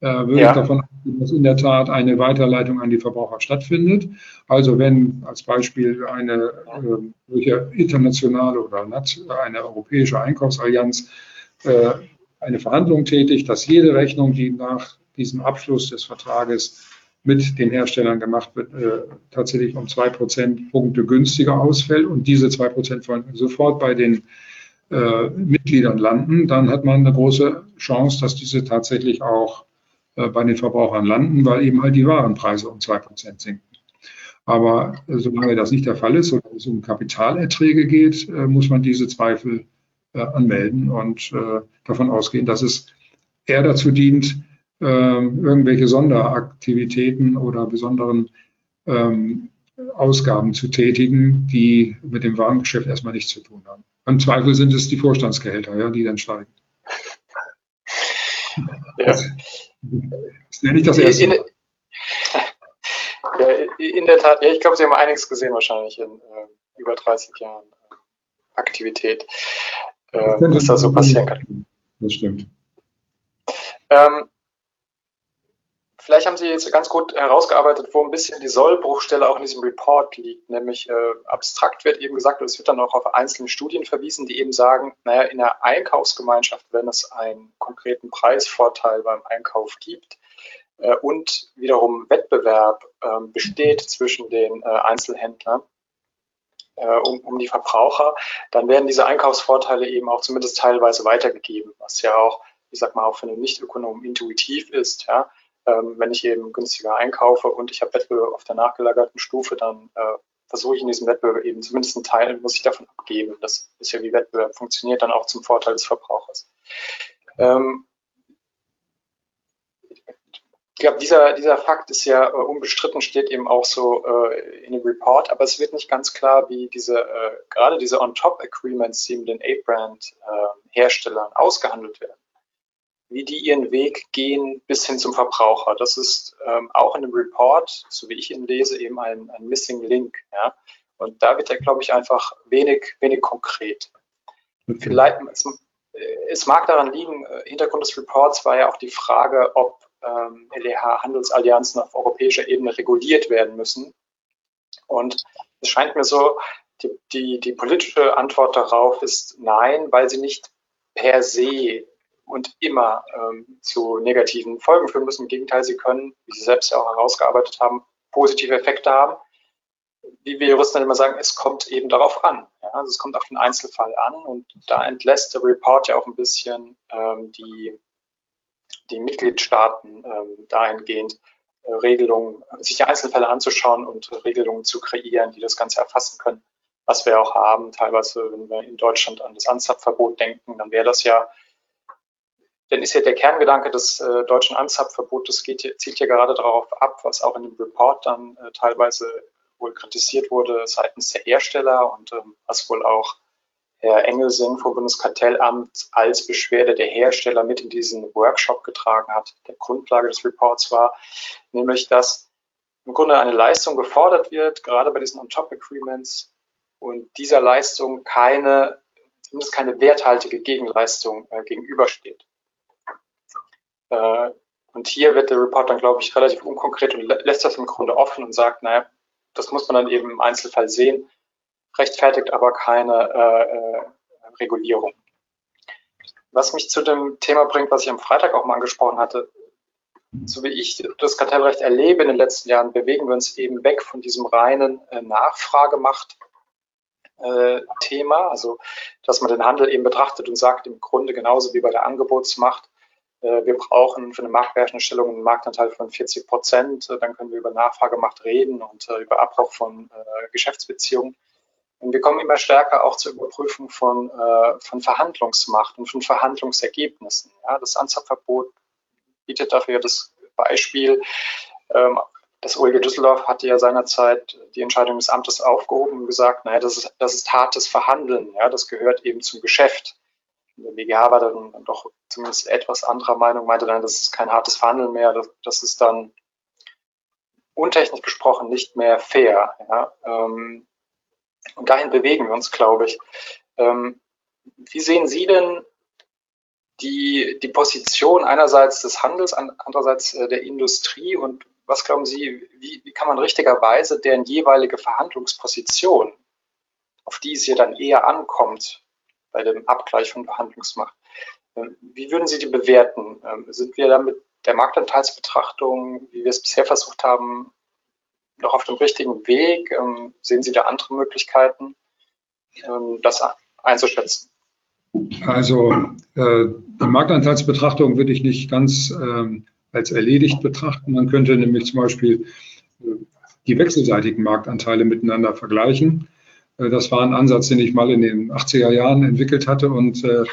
äh, würde ja. ich davon ausgehen, dass in der Tat eine Weiterleitung an die Verbraucher stattfindet. Also wenn als Beispiel eine äh, internationale oder eine europäische Einkaufsallianz äh, eine Verhandlung tätigt, dass jede Rechnung, die nach diesem Abschluss des Vertrages mit den Herstellern gemacht wird, äh, tatsächlich um zwei Prozentpunkte günstiger ausfällt und diese zwei Prozent sofort bei den äh, Mitgliedern landen, dann hat man eine große Chance, dass diese tatsächlich auch äh, bei den Verbrauchern landen, weil eben halt die Warenpreise um zwei Prozent sinken. Aber äh, solange das nicht der Fall ist, solange es um Kapitalerträge geht, muss man diese Zweifel anmelden und davon ausgehen, dass es eher dazu dient, ähm, irgendwelche Sonderaktivitäten oder besonderen ähm, Ausgaben zu tätigen, die mit dem Warengeschäft erstmal nichts zu tun haben. Im Zweifel sind es die Vorstandsgehälter, ja, die dann steigen. Ja. Das, ja nicht das erste. In, ja, in der Tat, ja, ich glaube, Sie haben einiges gesehen wahrscheinlich in äh, über 30 Jahren äh, Aktivität, äh, was da so passieren kann. Das stimmt. Ähm, Vielleicht haben Sie jetzt ganz gut herausgearbeitet, wo ein bisschen die Sollbruchstelle auch in diesem Report liegt, nämlich äh, abstrakt wird eben gesagt, und es wird dann auch auf einzelne Studien verwiesen, die eben sagen, naja, in der Einkaufsgemeinschaft, wenn es einen konkreten Preisvorteil beim Einkauf gibt äh, und wiederum Wettbewerb äh, besteht zwischen den äh, Einzelhändlern, äh, um, um die Verbraucher, dann werden diese Einkaufsvorteile eben auch zumindest teilweise weitergegeben, was ja auch, ich sag mal, auch für einen Nicht-Ökonom intuitiv ist, ja ähm, wenn ich eben günstiger einkaufe und ich habe Wettbewerb auf der nachgelagerten Stufe, dann äh, versuche ich in diesem Wettbewerb eben zumindest einen Teil, muss ich davon abgeben. Das ist ja wie Wettbewerb funktioniert, dann auch zum Vorteil des Verbrauchers. Ähm, ich glaube, dieser, dieser Fakt ist ja äh, unbestritten, steht eben auch so äh, in dem Report, aber es wird nicht ganz klar, wie diese, äh, gerade diese On-Top-Agreements, die mit den A-Brand-Herstellern äh, ausgehandelt werden wie die ihren Weg gehen bis hin zum Verbraucher. Das ist ähm, auch in dem Report, so wie ich ihn lese, eben ein, ein Missing Link. Ja? Und da wird er, glaube ich, einfach wenig, wenig konkret. Okay. Vielleicht, es, es, mag daran liegen, äh, Hintergrund des Reports war ja auch die Frage, ob ähm, LEH-Handelsallianzen auf europäischer Ebene reguliert werden müssen. Und es scheint mir so, die, die, die politische Antwort darauf ist nein, weil sie nicht per se und immer ähm, zu negativen Folgen führen müssen. Im Gegenteil, sie können, wie Sie selbst ja auch herausgearbeitet haben, positive Effekte haben. Wie wir Juristen dann immer sagen, es kommt eben darauf an. Ja? Also es kommt auf den Einzelfall an und da entlässt der Report ja auch ein bisschen ähm, die, die Mitgliedstaaten ähm, dahingehend äh, Regelungen, sich die Einzelfälle anzuschauen und Regelungen zu kreieren, die das Ganze erfassen können, was wir auch haben. Teilweise, wenn wir in Deutschland an das Anzapfverbot denken, dann wäre das ja, dann ist ja der Kerngedanke des äh, deutschen Anzapfverbotes geht, zielt ja gerade darauf ab, was auch in dem Report dann äh, teilweise wohl kritisiert wurde seitens der Hersteller und ähm, was wohl auch Herr Engelsing vom Bundeskartellamt als Beschwerde der Hersteller mit in diesen Workshop getragen hat. Der Grundlage des Reports war nämlich, dass im Grunde eine Leistung gefordert wird, gerade bei diesen On-Top-Agreements, und dieser Leistung keine, zumindest keine werthaltige Gegenleistung äh, gegenübersteht. Äh, und hier wird der Report dann, glaube ich, relativ unkonkret und lässt das im Grunde offen und sagt, naja, das muss man dann eben im Einzelfall sehen rechtfertigt aber keine äh, äh, Regulierung. Was mich zu dem Thema bringt, was ich am Freitag auch mal angesprochen hatte, so wie ich das Kartellrecht erlebe in den letzten Jahren, bewegen wir uns eben weg von diesem reinen äh, Nachfragemacht-Thema, äh, also dass man den Handel eben betrachtet und sagt, im Grunde genauso wie bei der Angebotsmacht, wir brauchen für eine Marktbeherrschungsstellung einen Marktanteil von 40 Prozent, äh, dann können wir über Nachfragemacht reden und über Abbruch von Geschäftsbeziehungen. Und wir kommen immer stärker auch zur Überprüfung von, äh, von Verhandlungsmacht und von Verhandlungsergebnissen. Ja, das Anzapfverbot bietet dafür das Beispiel. Ähm, das OLG Düsseldorf hatte ja seinerzeit die Entscheidung des Amtes aufgehoben und gesagt, naja, das ist, das ist hartes Verhandeln. Ja, das gehört eben zum Geschäft. Der BGH war dann, doch zumindest etwas anderer Meinung, meinte dann, das ist kein hartes Verhandeln mehr, das, das ist dann untechnisch gesprochen nicht mehr fair. Ja. Ähm, und dahin bewegen wir uns, glaube ich. Ähm, wie sehen Sie denn die, die Position einerseits des Handels, andererseits äh, der Industrie und was glauben Sie, wie, wie kann man richtigerweise deren jeweilige Verhandlungsposition, auf die es hier dann eher ankommt bei dem Abgleich von Verhandlungsmacht, ähm, wie würden Sie die bewerten? Ähm, sind wir da mit der Marktanteilsbetrachtung, wie wir es bisher versucht haben, noch auf dem richtigen Weg? Ähm, sehen Sie da andere Möglichkeiten, das einzuschätzen? Also äh, die Marktanteilsbetrachtung würde ich nicht ganz als erledigt betrachten. Man könnte nämlich zum Beispiel äh, die wechselseitigen Marktanteile miteinander vergleichen. Äh, das war ein Ansatz, den ich mal in den 80er Jahren entwickelt hatte und äh,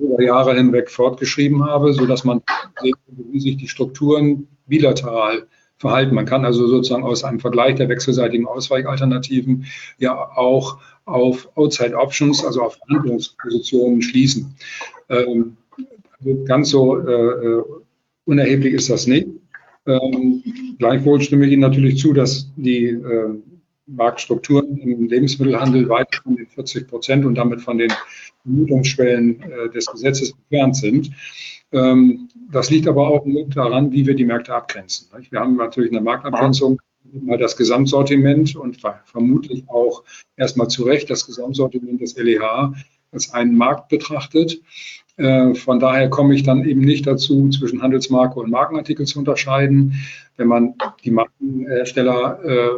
über Jahre hinweg fortgeschrieben habe, sodass man sehen, wie sich die Strukturen bilateral verhalten. Man kann also sozusagen aus einem Vergleich der wechselseitigen Ausweichalternativen ja auch auf Outside Options, also auf Handlungspositionen schließen. Ähm, also ganz so äh, äh, unerheblich ist das nicht. Ähm, gleichwohl stimme ich Ihnen natürlich zu, dass die äh, Marktstrukturen im Lebensmittelhandel weit von den 40 Prozent und damit von den Vermutungsschwellen äh, des Gesetzes entfernt sind. Ähm, das liegt aber auch daran, wie wir die Märkte abgrenzen. Wir haben natürlich eine Marktabgrenzung, mal das Gesamtsortiment und vermutlich auch erstmal zu Recht das Gesamtsortiment des LEH als einen Markt betrachtet. Äh, von daher komme ich dann eben nicht dazu, zwischen Handelsmarke und Markenartikel zu unterscheiden. Wenn man die Markenhersteller äh,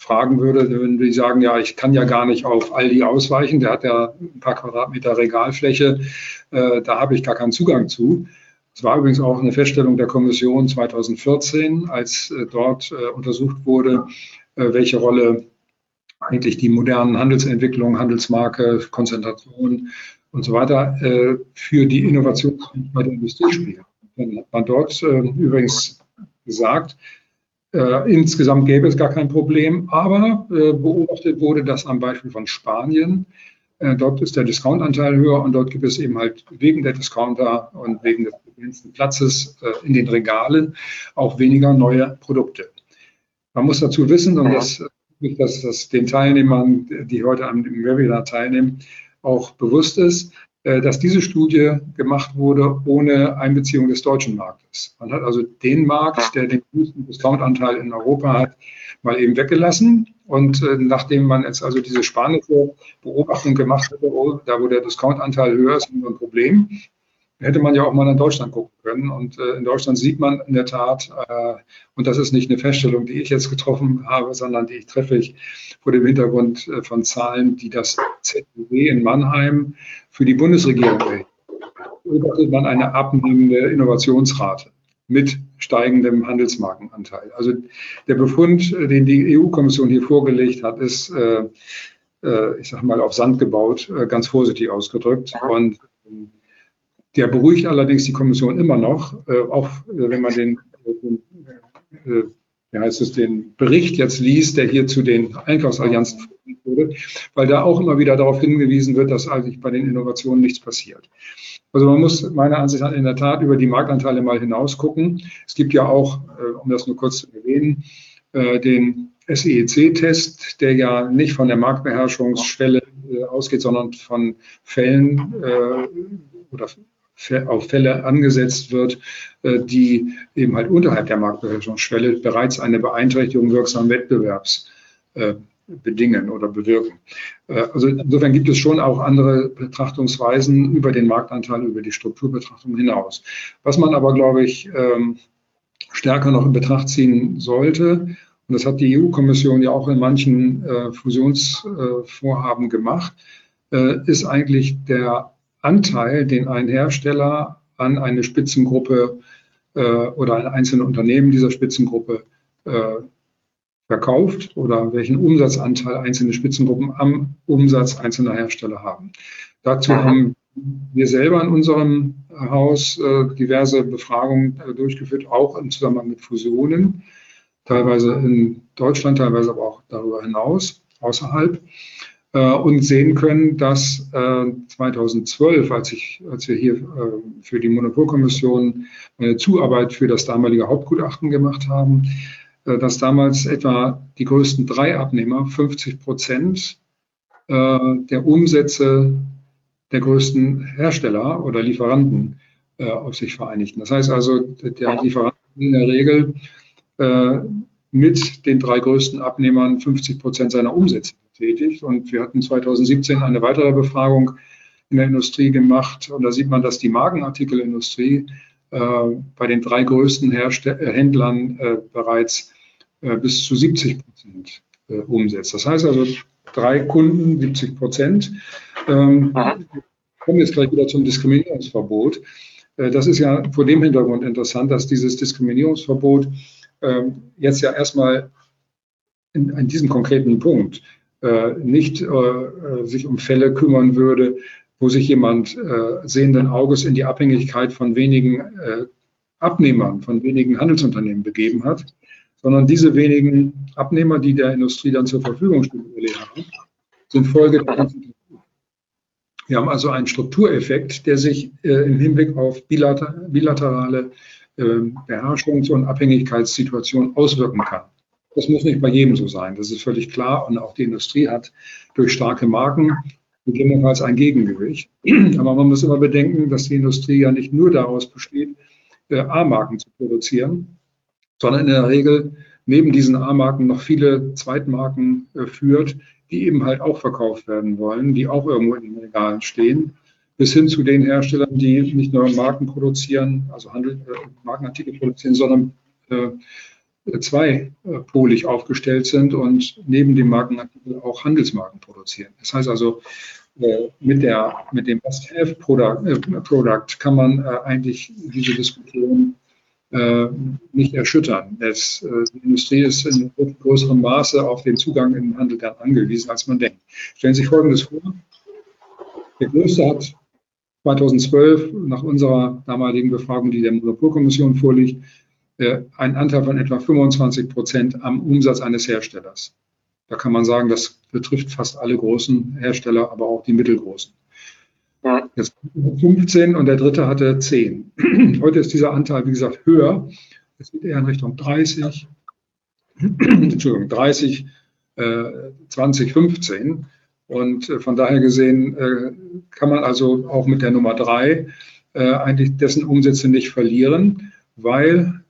fragen würde, würden die sagen, ja, ich kann ja gar nicht auf Aldi ausweichen, der hat ja ein paar Quadratmeter Regalfläche, äh, da habe ich gar keinen Zugang zu. Es war übrigens auch eine Feststellung der Kommission 2014, als äh, dort äh, untersucht wurde, äh, welche Rolle eigentlich die modernen Handelsentwicklungen, Handelsmarke, Konzentration und so weiter äh, für die Innovation bei der Industrie spielen. Dann hat man dort äh, übrigens gesagt, äh, insgesamt gäbe es gar kein Problem, aber äh, beobachtet wurde das am Beispiel von Spanien. Äh, dort ist der Discountanteil höher und dort gibt es eben halt wegen der Discounter und wegen des begrenzten Platzes äh, in den Regalen auch weniger neue Produkte. Man muss dazu wissen, und das, dass das den Teilnehmern, die heute am Webinar teilnehmen, auch bewusst ist, äh, dass diese Studie gemacht wurde ohne Einbeziehung des deutschen Marktes. Man hat also den Markt, der den größten Discountanteil in Europa hat, mal eben weggelassen. Und äh, nachdem man jetzt also diese spanische Beobachtung gemacht hatte, oh, da wo der Discountanteil höher ist, haben wir ein Problem, hätte man ja auch mal in Deutschland gucken können. Und äh, in Deutschland sieht man in der Tat, äh, und das ist nicht eine Feststellung, die ich jetzt getroffen habe, sondern die ich treffe ich vor dem Hintergrund äh, von Zahlen, die das ZUW in Mannheim für die Bundesregierung hält. beobachtet man eine abnehmende Innovationsrate mit steigendem Handelsmarkenanteil. Also der Befund, den die EU-Kommission hier vorgelegt hat, ist, äh, äh, ich sage mal, auf Sand gebaut, äh, ganz vorsichtig ausgedrückt. Und der beruhigt allerdings die Kommission immer noch, äh, auch äh, wenn man den, äh, wie heißt es, den Bericht jetzt liest, der hier zu den Einkaufsallianzen wurde, weil da auch immer wieder darauf hingewiesen wird, dass eigentlich bei den Innovationen nichts passiert. Also man muss meiner Ansicht nach in der Tat über die Marktanteile mal hinaus gucken. Es gibt ja auch, um das nur kurz zu erwähnen, den SEEC-Test, der ja nicht von der Marktbeherrschungsschwelle ausgeht, sondern von Fällen oder auf Fälle angesetzt wird, äh, die eben halt unterhalb der Marktbeherrschungsschwelle bereits eine Beeinträchtigung wirksamen Wettbewerbs äh, bedingen oder bewirken. Äh, also insofern gibt es schon auch andere Betrachtungsweisen über den Marktanteil, über die Strukturbetrachtung hinaus. Was man aber, glaube ich, ähm, stärker noch in Betracht ziehen sollte, und das hat die EU-Kommission ja auch in manchen Fusionsvorhaben gemacht, ist eigentlich der Anteil, den ein Hersteller an eine Spitzengruppe äh, oder ein einzelnes Unternehmen dieser Spitzengruppe äh, verkauft oder welchen Umsatzanteil einzelne Spitzengruppen am Umsatz einzelner Hersteller haben. Dazu haben wir selber in unserem Haus äh, diverse Befragungen äh, durchgeführt, auch im Zusammenhang mit Fusionen, teilweise in Deutschland, teilweise aber auch darüber hinaus, außerhalb. Äh, und sehen können, dass 2012, äh, als, ich, als wir hier äh, für die Monopolkommission eine Zuarbeit für das damalige Hauptgutachten gemacht haben, dass damals etwa die größten drei Abnehmer 50 Prozent der Umsätze der größten Hersteller oder Lieferanten auf sich vereinigten. Das heißt also, der Lieferant in der Regel mit den drei größten Abnehmern 50 Prozent seiner Umsätze tätig. Und wir hatten 2017 eine weitere Befragung in der Industrie gemacht. Und da sieht man, dass die Magenartikelindustrie äh, bei den drei größten Herste äh, Händlern äh, bereits äh, bis zu 70 Prozent äh, umsetzt. Das heißt also, drei Kunden, 70 Prozent. Ähm, kommen jetzt gleich wieder zum Diskriminierungsverbot. Äh, das ist ja vor dem Hintergrund interessant, dass dieses Diskriminierungsverbot ähm, jetzt ja erstmal in, in diesem konkreten Punkt nicht äh, äh, sich um Fälle kümmern würde, wo sich jemand äh, sehenden Auges in die Abhängigkeit von wenigen äh, Abnehmern, von wenigen Handelsunternehmen begeben hat, sondern diese wenigen Abnehmer, die der Industrie dann zur Verfügung stehen, sind Folge der Konzentration. Wir haben also einen Struktureffekt, der sich äh, im Hinblick auf bilater bilaterale ähm, Beherrschungs- und Abhängigkeitssituationen auswirken kann. Das muss nicht bei jedem so sein, das ist völlig klar. Und auch die Industrie hat durch starke Marken gegebenenfalls ein Gegengewicht. Aber man muss immer bedenken, dass die Industrie ja nicht nur daraus besteht, äh, A-Marken zu produzieren, sondern in der Regel neben diesen A-Marken noch viele Zweitmarken äh, führt, die eben halt auch verkauft werden wollen, die auch irgendwo in den Regalen stehen bis hin zu den Herstellern, die nicht nur Marken produzieren, also Handel, äh, Markenartikel produzieren, sondern zweipolig aufgestellt sind und neben dem Markenartikel auch Handelsmarken produzieren. Das heißt also, äh, mit, der, mit dem Must-Have-Product äh, kann man äh, eigentlich diese Diskussion äh, nicht erschüttern. Es, die Industrie ist in größerem Maße auf den Zugang in den Handel dann angewiesen, als man denkt. Stellen Sie sich Folgendes vor. Der Größte hat 2012 nach unserer damaligen Befragung, die der Monopolkommission vorliegt, äh, einen Anteil von etwa 25 Prozent am Umsatz eines Herstellers. Da kann man sagen, das betrifft fast alle großen Hersteller, aber auch die mittelgroßen. Jetzt 15 und der dritte hatte 10. Heute ist dieser Anteil, wie gesagt, höher. Es geht eher in Richtung 30, Entschuldigung, 30, äh, 20, 15. Und äh, von daher gesehen äh, kann man also auch mit der Nummer drei äh, eigentlich dessen Umsätze nicht verlieren, weil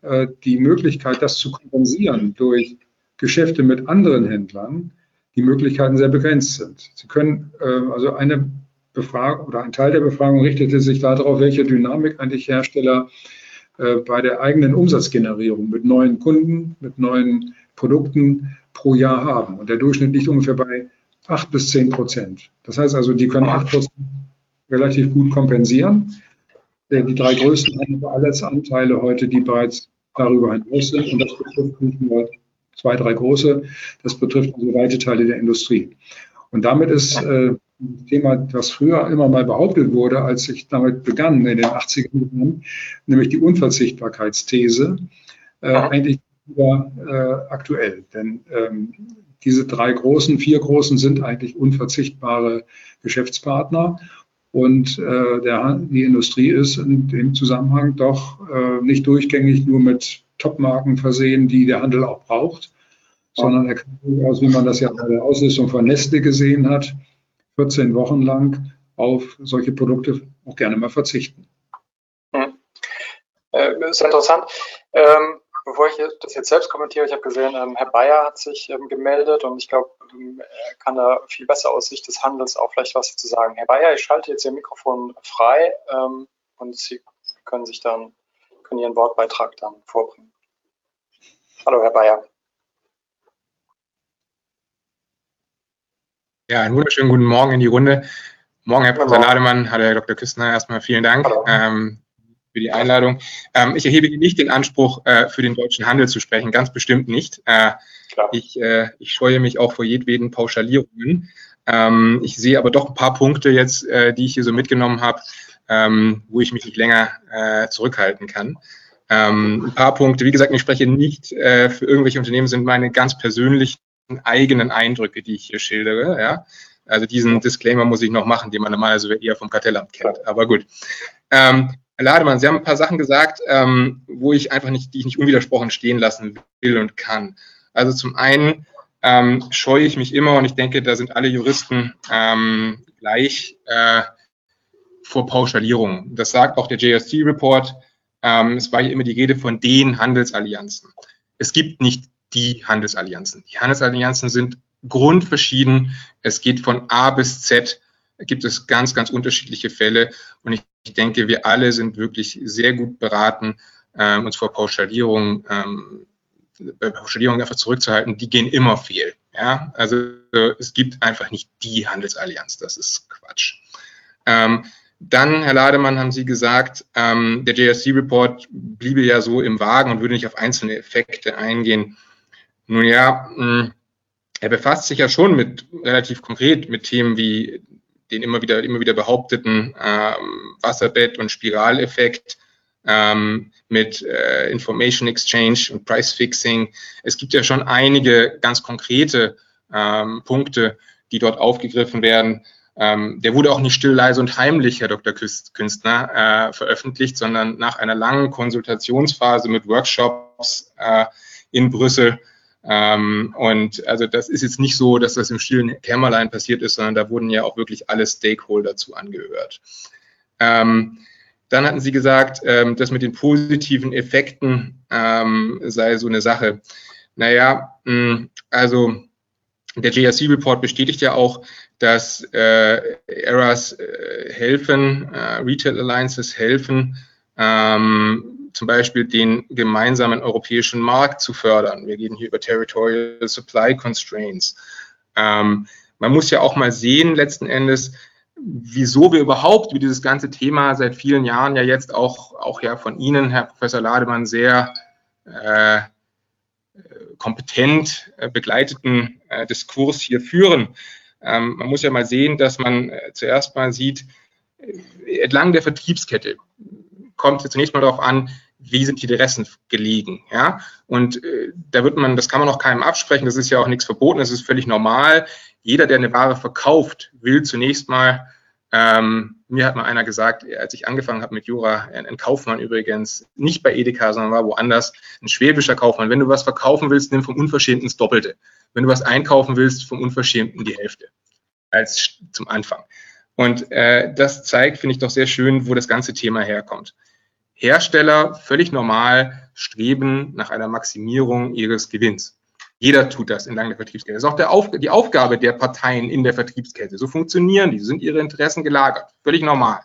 die Möglichkeit, das zu kompensieren durch Geschäfte mit anderen Händlern, die Möglichkeiten sehr begrenzt sind. Sie können also eine Befragung oder ein Teil der Befragung richtete sich darauf, welche Dynamik eigentlich Hersteller bei der eigenen Umsatzgenerierung mit neuen Kunden, mit neuen Produkten pro Jahr haben. Und der Durchschnitt liegt ungefähr bei 8 bis 10 Prozent. Das heißt also, die können 8 Prozent relativ gut kompensieren. Die drei größten haben alles Anteile heute, die bereits darüber hinaus sind. Und das betrifft nicht nur zwei, drei große, das betrifft also weite Teile der Industrie. Und damit ist äh, ein Thema, das früher immer mal behauptet wurde, als ich damit begann in den 80er Jahren, nämlich die Unverzichtbarkeitsthese, äh, eigentlich wieder äh, aktuell. Denn ähm, diese drei großen, vier großen sind eigentlich unverzichtbare Geschäftspartner. Und äh, der, die Industrie ist in dem Zusammenhang doch äh, nicht durchgängig nur mit Topmarken versehen, die der Handel auch braucht, sondern er kann durchaus, wie man das ja bei der Ausrüstung von Nestle gesehen hat, 14 Wochen lang auf solche Produkte auch gerne mal verzichten. Hm. Äh, ist interessant. Ähm, bevor ich das jetzt selbst kommentiere, ich habe gesehen, ähm, Herr Bayer hat sich ähm, gemeldet und ich glaube, ähm, er kann da viel besser aus Sicht des Handels auch vielleicht was zu sagen. Herr Bayer, ich schalte jetzt Ihr Mikrofon frei ähm, und Sie können sich dann, können Ihren Wortbeitrag dann vorbringen. Hallo, Herr Bayer. Ja, einen wunderschönen guten Morgen in die Runde. Morgen, Herr Professor Lademann, hallo Herr Dr. Küstner, erstmal vielen Dank. Für die Einladung. Ähm, ich erhebe nicht den Anspruch, äh, für den deutschen Handel zu sprechen, ganz bestimmt nicht. Äh, ich, äh, ich scheue mich auch vor jedweden Pauschalierungen. Ähm, ich sehe aber doch ein paar Punkte jetzt, äh, die ich hier so mitgenommen habe, ähm, wo ich mich nicht länger äh, zurückhalten kann. Ähm, ein paar Punkte, wie gesagt, ich spreche nicht äh, für irgendwelche Unternehmen, sind meine ganz persönlichen eigenen Eindrücke, die ich hier schildere. Ja? Also diesen Disclaimer muss ich noch machen, den man normalerweise eher vom Kartellamt kennt. Aber gut. Ähm, Herr Lademann, Sie haben ein paar Sachen gesagt, ähm, wo ich einfach nicht, die ich nicht unwidersprochen stehen lassen will und kann. Also zum einen ähm, scheue ich mich immer und ich denke, da sind alle Juristen ähm, gleich äh, vor Pauschalierung. Das sagt auch der JSC-Report. Ähm, es war hier immer die Rede von den Handelsallianzen. Es gibt nicht die Handelsallianzen. Die Handelsallianzen sind grundverschieden. Es geht von A bis Z gibt es ganz, ganz unterschiedliche Fälle. Und ich, ich denke, wir alle sind wirklich sehr gut beraten, ähm, uns vor Pauschalierung, ähm, Pauschalierung einfach zurückzuhalten. Die gehen immer fehl. Ja, also es gibt einfach nicht die Handelsallianz. Das ist Quatsch. Ähm, dann, Herr Lademann, haben Sie gesagt, ähm, der JSC-Report bliebe ja so im Wagen und würde nicht auf einzelne Effekte eingehen. Nun ja, mh, er befasst sich ja schon mit relativ konkret mit Themen wie den immer wieder, immer wieder behaupteten ähm, Wasserbett- und Spiraleffekt ähm, mit äh, Information Exchange und Price Fixing. Es gibt ja schon einige ganz konkrete ähm, Punkte, die dort aufgegriffen werden. Ähm, der wurde auch nicht still, leise und heimlich, Herr Dr. Künstner, äh, veröffentlicht, sondern nach einer langen Konsultationsphase mit Workshops äh, in Brüssel ähm, und also das ist jetzt nicht so, dass das im stillen Kämmerlein passiert ist, sondern da wurden ja auch wirklich alle Stakeholder zu angehört. Ähm, dann hatten Sie gesagt, ähm, das mit den positiven Effekten ähm, sei so eine Sache. Naja, mh, also der JRC-Report bestätigt ja auch, dass äh, ERAs äh, helfen, äh, Retail Alliances helfen, ähm, zum Beispiel den gemeinsamen europäischen Markt zu fördern. Wir gehen hier über Territorial Supply Constraints. Ähm, man muss ja auch mal sehen, letzten Endes, wieso wir überhaupt über dieses ganze Thema seit vielen Jahren ja jetzt auch, auch ja von Ihnen, Herr Professor Lademann, sehr äh, kompetent äh, begleiteten äh, Diskurs hier führen. Ähm, man muss ja mal sehen, dass man äh, zuerst mal sieht, äh, entlang der Vertriebskette, kommt es zunächst mal darauf an, wie sind die Interessen gelegen, ja? Und äh, da wird man, das kann man auch keinem absprechen, das ist ja auch nichts verboten, das ist völlig normal. Jeder, der eine Ware verkauft, will zunächst mal, ähm, mir hat mal einer gesagt, als ich angefangen habe mit Jura, ein, ein Kaufmann übrigens, nicht bei Edeka, sondern war woanders, ein schwäbischer Kaufmann, wenn du was verkaufen willst, nimm vom Unverschämten das Doppelte. Wenn du was einkaufen willst, vom Unverschämten die Hälfte als zum Anfang. Und äh, das zeigt, finde ich doch sehr schön, wo das ganze Thema herkommt. Hersteller völlig normal streben nach einer Maximierung ihres Gewinns. Jeder tut das entlang der Vertriebskette. Das ist auch Auf, die Aufgabe der Parteien in der Vertriebskette. So funktionieren die, so sind ihre Interessen gelagert. Völlig normal.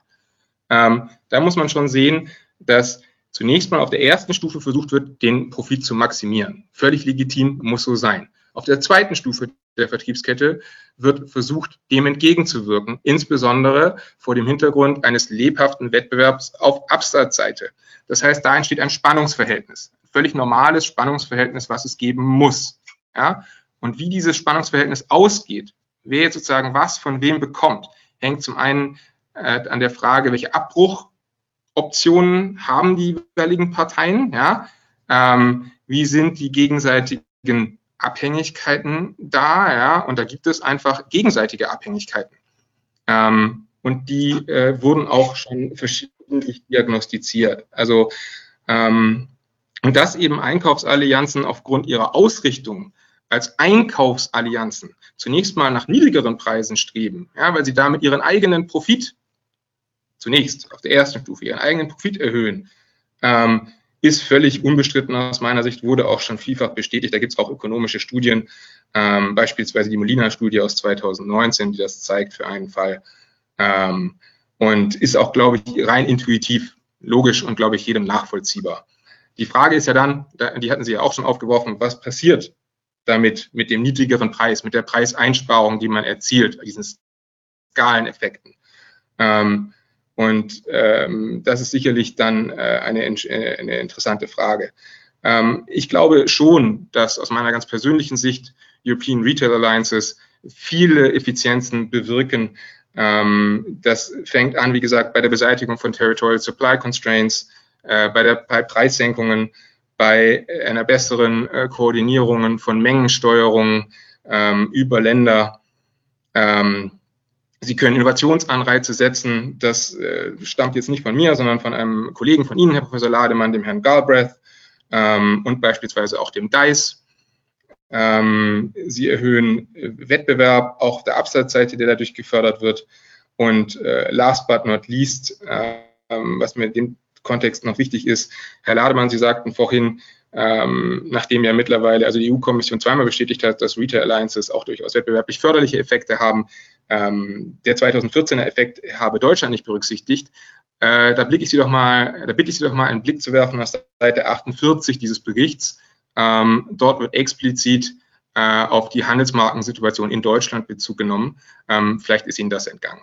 Ähm, da muss man schon sehen, dass zunächst mal auf der ersten Stufe versucht wird, den Profit zu maximieren. Völlig legitim, muss so sein. Auf der zweiten Stufe der Vertriebskette wird versucht, dem entgegenzuwirken, insbesondere vor dem Hintergrund eines lebhaften Wettbewerbs auf Absatzseite. Das heißt, da entsteht ein Spannungsverhältnis, ein völlig normales Spannungsverhältnis, was es geben muss. Ja? Und wie dieses Spannungsverhältnis ausgeht, wer jetzt sozusagen was von wem bekommt, hängt zum einen äh, an der Frage, welche Abbruchoptionen haben die jeweiligen Parteien, ja? Ähm, wie sind die gegenseitigen Abhängigkeiten da, ja, und da gibt es einfach gegenseitige Abhängigkeiten. Ähm, und die äh, wurden auch schon verschiedentlich diagnostiziert. Also ähm, und dass eben Einkaufsallianzen aufgrund ihrer Ausrichtung als Einkaufsallianzen zunächst mal nach niedrigeren Preisen streben, ja, weil sie damit ihren eigenen Profit zunächst auf der ersten Stufe ihren eigenen Profit erhöhen, ähm, ist völlig unbestritten aus meiner Sicht, wurde auch schon vielfach bestätigt. Da gibt es auch ökonomische Studien, ähm, beispielsweise die Molina-Studie aus 2019, die das zeigt für einen Fall. Ähm, und ist auch, glaube ich, rein intuitiv logisch und, glaube ich, jedem nachvollziehbar. Die Frage ist ja dann, die hatten Sie ja auch schon aufgeworfen, was passiert damit mit dem niedrigeren Preis, mit der Preiseinsparung, die man erzielt, diesen Skaleneffekten. Ähm, und ähm, das ist sicherlich dann äh, eine, äh, eine interessante Frage. Ähm, ich glaube schon, dass aus meiner ganz persönlichen Sicht European Retail Alliances viele Effizienzen bewirken. Ähm, das fängt an, wie gesagt, bei der Beseitigung von Territorial Supply Constraints, äh, bei, der, bei Preissenkungen, bei einer besseren äh, Koordinierung von Mengensteuerung ähm, über Länder. Ähm, Sie können Innovationsanreize setzen. Das äh, stammt jetzt nicht von mir, sondern von einem Kollegen von Ihnen, Herr Professor Lademann, dem Herrn Galbraith ähm, und beispielsweise auch dem DICE. Ähm, sie erhöhen äh, Wettbewerb auch der Absatzseite, der dadurch gefördert wird. Und äh, last but not least, äh, was mir in dem Kontext noch wichtig ist, Herr Lademann, Sie sagten vorhin, ähm, nachdem ja mittlerweile also die EU-Kommission zweimal bestätigt hat, dass Retail Alliances auch durchaus wettbewerblich förderliche Effekte haben, ähm, der 2014er Effekt habe Deutschland nicht berücksichtigt. Äh, da blicke ich Sie doch mal, da bitte ich Sie doch mal einen Blick zu werfen auf Seite 48 dieses Berichts. Ähm, dort wird explizit äh, auf die Handelsmarkensituation in Deutschland Bezug genommen. Ähm, vielleicht ist Ihnen das entgangen.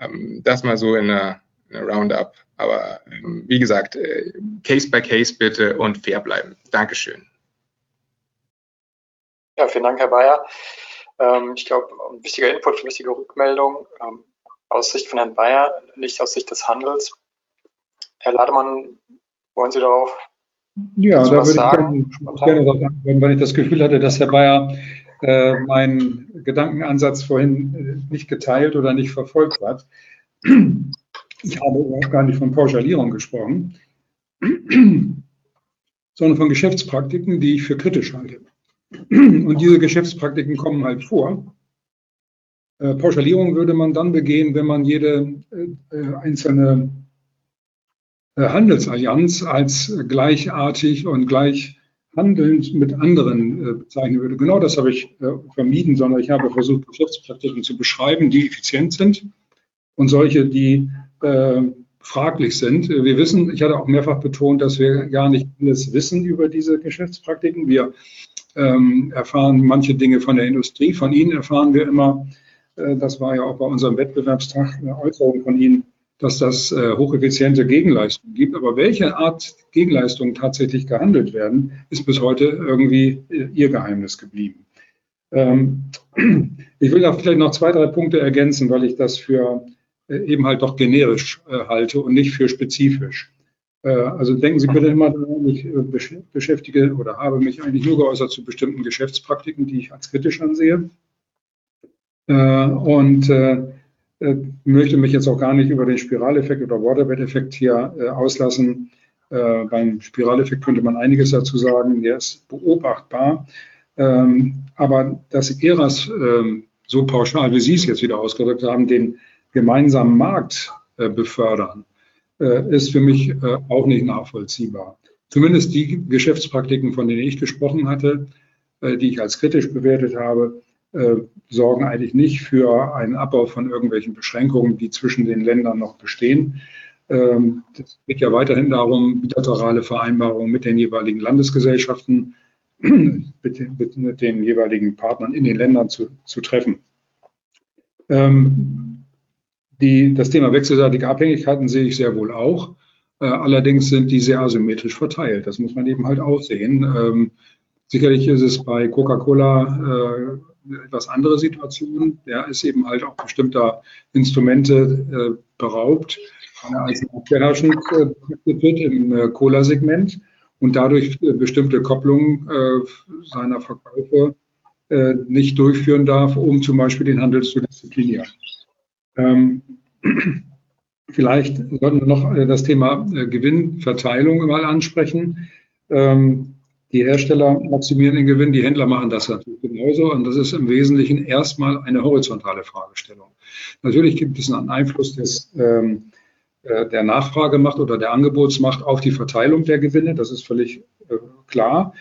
Ähm, das mal so in einer, in einer Roundup. Aber ähm, wie gesagt, äh, Case by Case bitte und fair bleiben. Dankeschön. Ja, vielen Dank, Herr Bayer. Ähm, ich glaube, ein wichtiger Input, wichtige Rückmeldung ähm, aus Sicht von Herrn Bayer, nicht aus Sicht des Handels. Herr Lademann, wollen Sie darauf ja, da würde sagen? ich gerne, darauf antworten, weil ich das Gefühl hatte, dass Herr Bayer äh, meinen Gedankenansatz vorhin äh, nicht geteilt oder nicht verfolgt hat. Ich habe überhaupt gar nicht von Pauschalierung gesprochen, sondern von Geschäftspraktiken, die ich für kritisch halte. Und diese Geschäftspraktiken kommen halt vor. Äh, Pauschalierung würde man dann begehen, wenn man jede äh, einzelne äh, Handelsallianz als gleichartig und gleich handelnd mit anderen bezeichnen würde. Genau das habe ich vermieden, sondern ich habe versucht, Geschäftspraktiken zu beschreiben, die effizient sind und solche, die fraglich sind. Wir wissen, ich hatte auch mehrfach betont, dass wir gar nicht alles wissen über diese Geschäftspraktiken. Wir ähm, erfahren manche Dinge von der Industrie. Von Ihnen erfahren wir immer, äh, das war ja auch bei unserem Wettbewerbstag eine Äußerung von Ihnen, dass das äh, hocheffiziente Gegenleistungen gibt. Aber welche Art Gegenleistungen tatsächlich gehandelt werden, ist bis heute irgendwie äh, Ihr Geheimnis geblieben. Ähm, ich will da vielleicht noch zwei, drei Punkte ergänzen, weil ich das für äh, eben halt doch generisch äh, halte und nicht für spezifisch. Äh, also denken Sie bitte immer daran, ich äh, beschäftige oder habe mich eigentlich nur geäußert zu bestimmten Geschäftspraktiken, die ich als kritisch ansehe. Äh, und möchte mich jetzt auch gar nicht über den Spiraleffekt oder Waterbed-Effekt hier auslassen. Beim Spiraleffekt könnte man einiges dazu sagen, der ist beobachtbar. Ähm, aber dass ERAS ähm, so pauschal, wie Sie es jetzt wieder ausgedrückt haben, den gemeinsamen Markt befördern, ist für mich äh, auch nicht nachvollziehbar. Zumindest die Geschäftspraktiken, von denen ich gesprochen hatte, äh, die ich als kritisch bewertet habe, sorgen eigentlich nicht für einen Abbau von irgendwelchen Beschränkungen, die zwischen den Ländern noch bestehen. Ähm, es geht ja weiterhin darum, bilaterale Vereinbarungen mit den jeweiligen Landesgesellschaften mit, mit, den jeweiligen Partnern in den Ländern zu, zu treffen. Ähm, die, das Thema wechselseitige Abhängigkeiten sehe ich sehr wohl auch. Äh, allerdings sind die sehr asymmetrisch verteilt. Das muss man eben halt auch sehen. Ähm, sicherlich ist es bei Coca-Cola äh, etwas andere Situation. Der ist eben halt auch bestimmter Instrumente äh, beraubt, er als beherrschend äh, wird im äh, Cola-Segment und dadurch äh, bestimmte Kopplungen äh, seiner Verkäufe nicht durchführen darf, um zum Beispiel den Handel zu disziplinieren. Ähm, vielleicht sollten wir noch äh, das Thema äh, Gewinnverteilung mal ansprechen. Ähm, die Hersteller maximieren den Gewinn, die Händler machen das natürlich genauso. Und das ist im Wesentlichen erstmal eine horizontale Fragestellung. Natürlich gibt es einen Einfluss des, ähm, äh, der Nachfragemacht oder der Angebotsmacht auf die Verteilung der Gewinne. Das ist völlig äh, klar.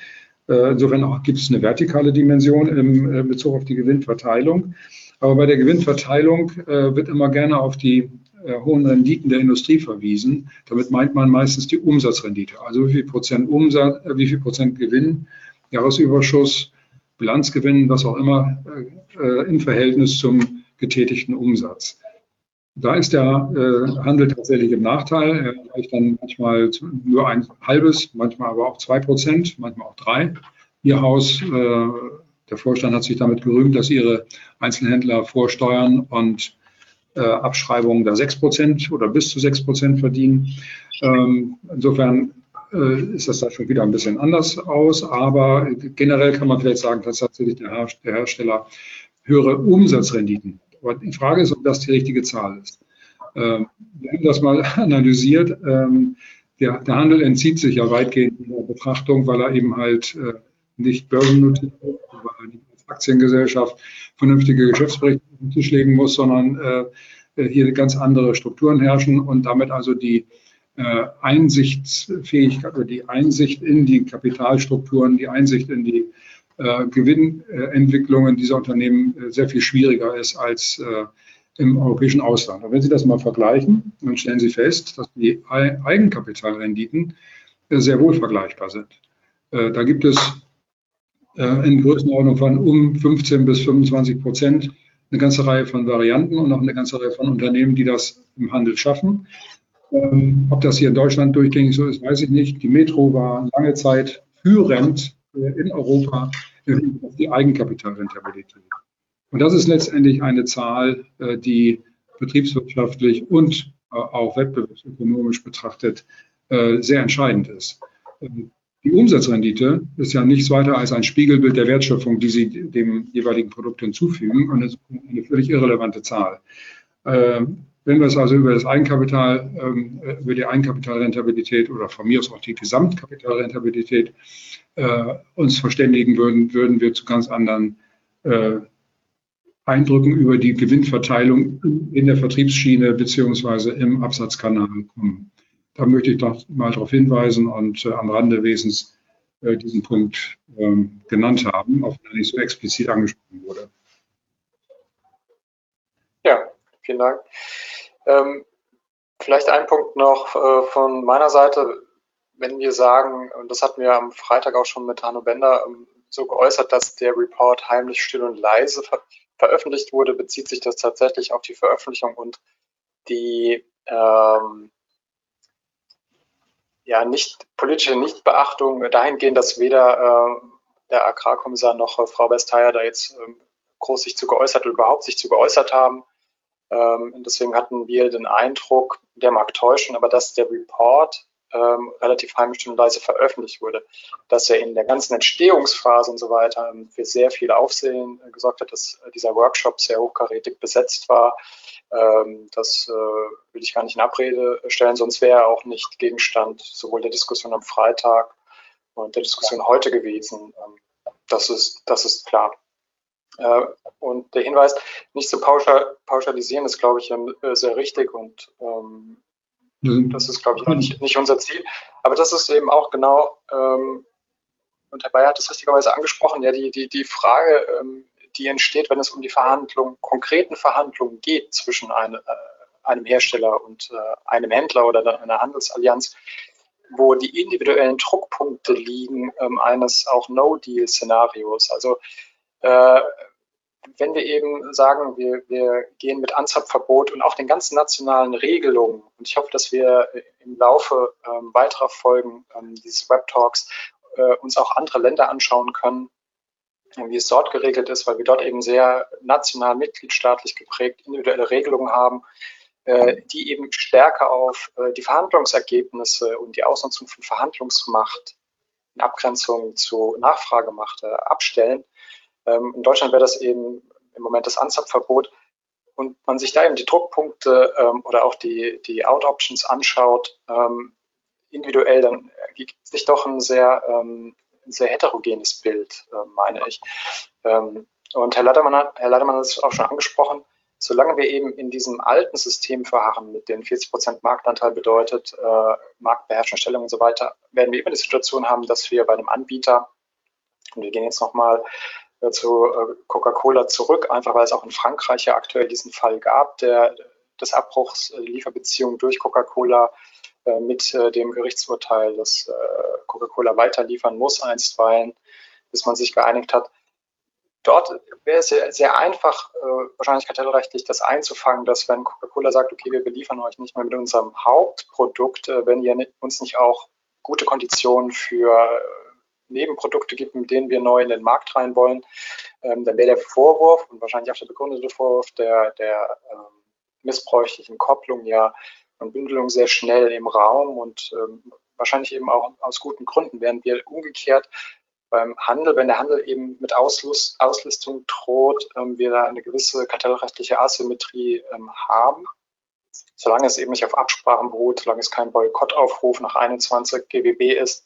Äh, insofern gibt es eine vertikale Dimension im äh, Bezug auf die Gewinnverteilung. Aber bei der Gewinnverteilung äh, wird immer gerne auf die äh, hohen Renditen der Industrie verwiesen. Damit meint man meistens die Umsatzrendite. Also wie viel Prozent Umsatz, äh, wie viel Prozent Gewinn, Jahresüberschuss, Bilanzgewinn, was auch immer, äh, äh, im Verhältnis zum getätigten Umsatz. Da ist der äh, Handel tatsächlich im Nachteil. Er erreicht dann manchmal nur ein halbes, manchmal aber auch zwei Prozent, manchmal auch drei. Ihr Haus äh, der Vorstand hat sich damit gerühmt, dass ihre Einzelhändler Vorsteuern und äh, Abschreibungen da 6 Prozent oder bis zu 6 Prozent verdienen. Ähm, insofern äh, ist das da schon wieder ein bisschen anders aus, aber generell kann man vielleicht sagen, dass tatsächlich der, Her der Hersteller höhere Umsatzrenditen. Aber die Frage ist, ob das die richtige Zahl ist. Ähm, wir haben das mal analysiert. Ähm, der, der, Handel entzieht sich ja weitgehend in der Betrachtung, weil er eben halt äh, nicht börsennotiert weil die Aktiengesellschaft vernünftige Geschäftsberichte auf den Tisch legen muss, sondern äh, hier ganz andere Strukturen herrschen und damit also die äh, Einsichtsfähigkeit oder die Einsicht in die Kapitalstrukturen, die Einsicht in die äh, Gewinnentwicklungen dieser Unternehmen äh, sehr viel schwieriger ist als äh, im europäischen Ausland. Und wenn Sie das mal vergleichen, dann stellen Sie fest, dass die Eigenkapitalrenditen äh, sehr wohl vergleichbar sind. Da gibt es äh, in Größenordnung von um 15 bis 25 Prozent eine ganze Reihe von Varianten und auch eine ganze Reihe von Unternehmen, die das im Handel schaffen. Ähm, ob das hier in Deutschland durchgängig so ist, weiß ich nicht. Die Metro war lange Zeit führend äh, in Europa auf die Eigenkapitalrentabilität. Und das ist letztendlich eine Zahl, äh, die betriebswirtschaftlich und äh, auch wettbewerbsökonomisch betrachtet äh, sehr entscheidend ist. Ähm, die Umsatzrendite ist ja nichts weiter als ein Spiegelbild der Wertschöpfung, die Sie dem jeweiligen Produkt hinzufügen und ist eine völlig irrelevante Zahl. Ähm, wenn wir es also über das Eigenkapital, ähm, über die Eigenkapitalrentabilität oder von mir aus auch die Gesamtkapitalrentabilität äh, uns verständigen würden, würden wir zu ganz anderen äh, Eindrücken über die Gewinnverteilung in der Vertriebsschiene beziehungsweise im Absatzkanal kommen. Da möchte ich doch mal darauf hinweisen und äh, am Rande wesens äh, diesen Punkt ähm, genannt haben, auch wenn er nicht so explizit angesprochen wurde. Ja, vielen Dank. Ähm, vielleicht ein Punkt noch äh, von meiner Seite. Wenn wir sagen, und das hatten wir am Freitag auch schon mit Hanno Bender ähm, so geäußert, dass der Report heimlich still und leise ver veröffentlicht wurde, bezieht sich das tatsächlich auf die Veröffentlichung und die ähm, ja, nicht, politische Nichtbeachtung dahingehend, dass weder äh, der Agrarkommissar noch äh, Frau Besteyer da jetzt ähm, groß sich zu geäußert oder überhaupt sich zu geäußert haben. Ähm, deswegen hatten wir den Eindruck, der mag täuschen, aber dass der Report ähm, relativ heimisch und leise veröffentlicht wurde, dass er in der ganzen Entstehungsphase und so weiter ähm, für sehr viel Aufsehen äh, gesorgt hat, dass äh, dieser Workshop sehr hochkarätig besetzt war, ähm, das äh, will ich gar nicht in Abrede stellen, sonst wäre er auch nicht Gegenstand sowohl der Diskussion am Freitag und der Diskussion heute gewesen. Ähm, das, ist, das ist klar. Äh, und der Hinweis, nicht zu pauschal, pauschalisieren, ist, glaube ich, ähm, sehr richtig und ähm, mhm. das ist, glaube ich, nicht, nicht, unser Ziel. Aber das ist eben auch genau, ähm, und Herr Bayer hat es richtigerweise angesprochen, ja, die, die, die Frage, ähm, die entsteht, wenn es um die Verhandlungen, konkreten Verhandlungen geht zwischen eine, äh, einem Hersteller und äh, einem Händler oder einer Handelsallianz, wo die individuellen Druckpunkte liegen ähm, eines auch No-Deal-Szenarios. Also äh, wenn wir eben sagen, wir, wir gehen mit Anzapfverbot und auch den ganzen nationalen Regelungen, und ich hoffe, dass wir im Laufe ähm, weiterer Folgen ähm, dieses Web Talks äh, uns auch andere Länder anschauen können, wie es dort geregelt ist, weil wir dort eben sehr national, mitgliedstaatlich geprägt individuelle Regelungen haben, äh, die eben stärker auf äh, die Verhandlungsergebnisse und die Ausnutzung von Verhandlungsmacht in Abgrenzung zu Nachfragemacht äh, abstellen. Ähm, in Deutschland wäre das eben im Moment das Anzapfverbot und man sich da eben die Druckpunkte ähm, oder auch die, die Out-Options anschaut, ähm, individuell, dann ergibt sich doch ein sehr, sehr heterogenes Bild, meine ich. und Herr Lattermann, hat, Herr Lattermann hat es auch schon angesprochen, solange wir eben in diesem alten System verharren, mit den 40 Prozent Marktanteil bedeutet, äh, Stellung und so weiter, werden wir immer die Situation haben, dass wir bei einem Anbieter, und wir gehen jetzt nochmal äh, zu äh, Coca-Cola zurück, einfach weil es auch in Frankreich ja aktuell diesen Fall gab, der des Abbruchs äh, Lieferbeziehungen durch Coca-Cola äh, mit äh, dem Gerichtsurteil, dass Coca-Cola weiter liefern muss einstweilen, bis man sich geeinigt hat. Dort wäre es sehr, sehr einfach, äh, wahrscheinlich kartellrechtlich, das einzufangen, dass wenn Coca-Cola sagt, okay, wir beliefern euch nicht mehr mit unserem Hauptprodukt, äh, wenn ihr uns nicht auch gute Konditionen für äh, Nebenprodukte gibt, mit denen wir neu in den Markt rein wollen, ähm, dann wäre der Vorwurf und wahrscheinlich auch der begründete Vorwurf der, der ähm, missbräuchlichen Kopplung ja Bündelung sehr schnell im Raum und ähm, wahrscheinlich eben auch aus guten Gründen, während wir umgekehrt beim Handel, wenn der Handel eben mit Auslust, Auslistung droht, ähm, wir da eine gewisse kartellrechtliche Asymmetrie ähm, haben. Solange es eben nicht auf Absprachen beruht, solange es kein Boykottaufruf nach 21 GWB ist,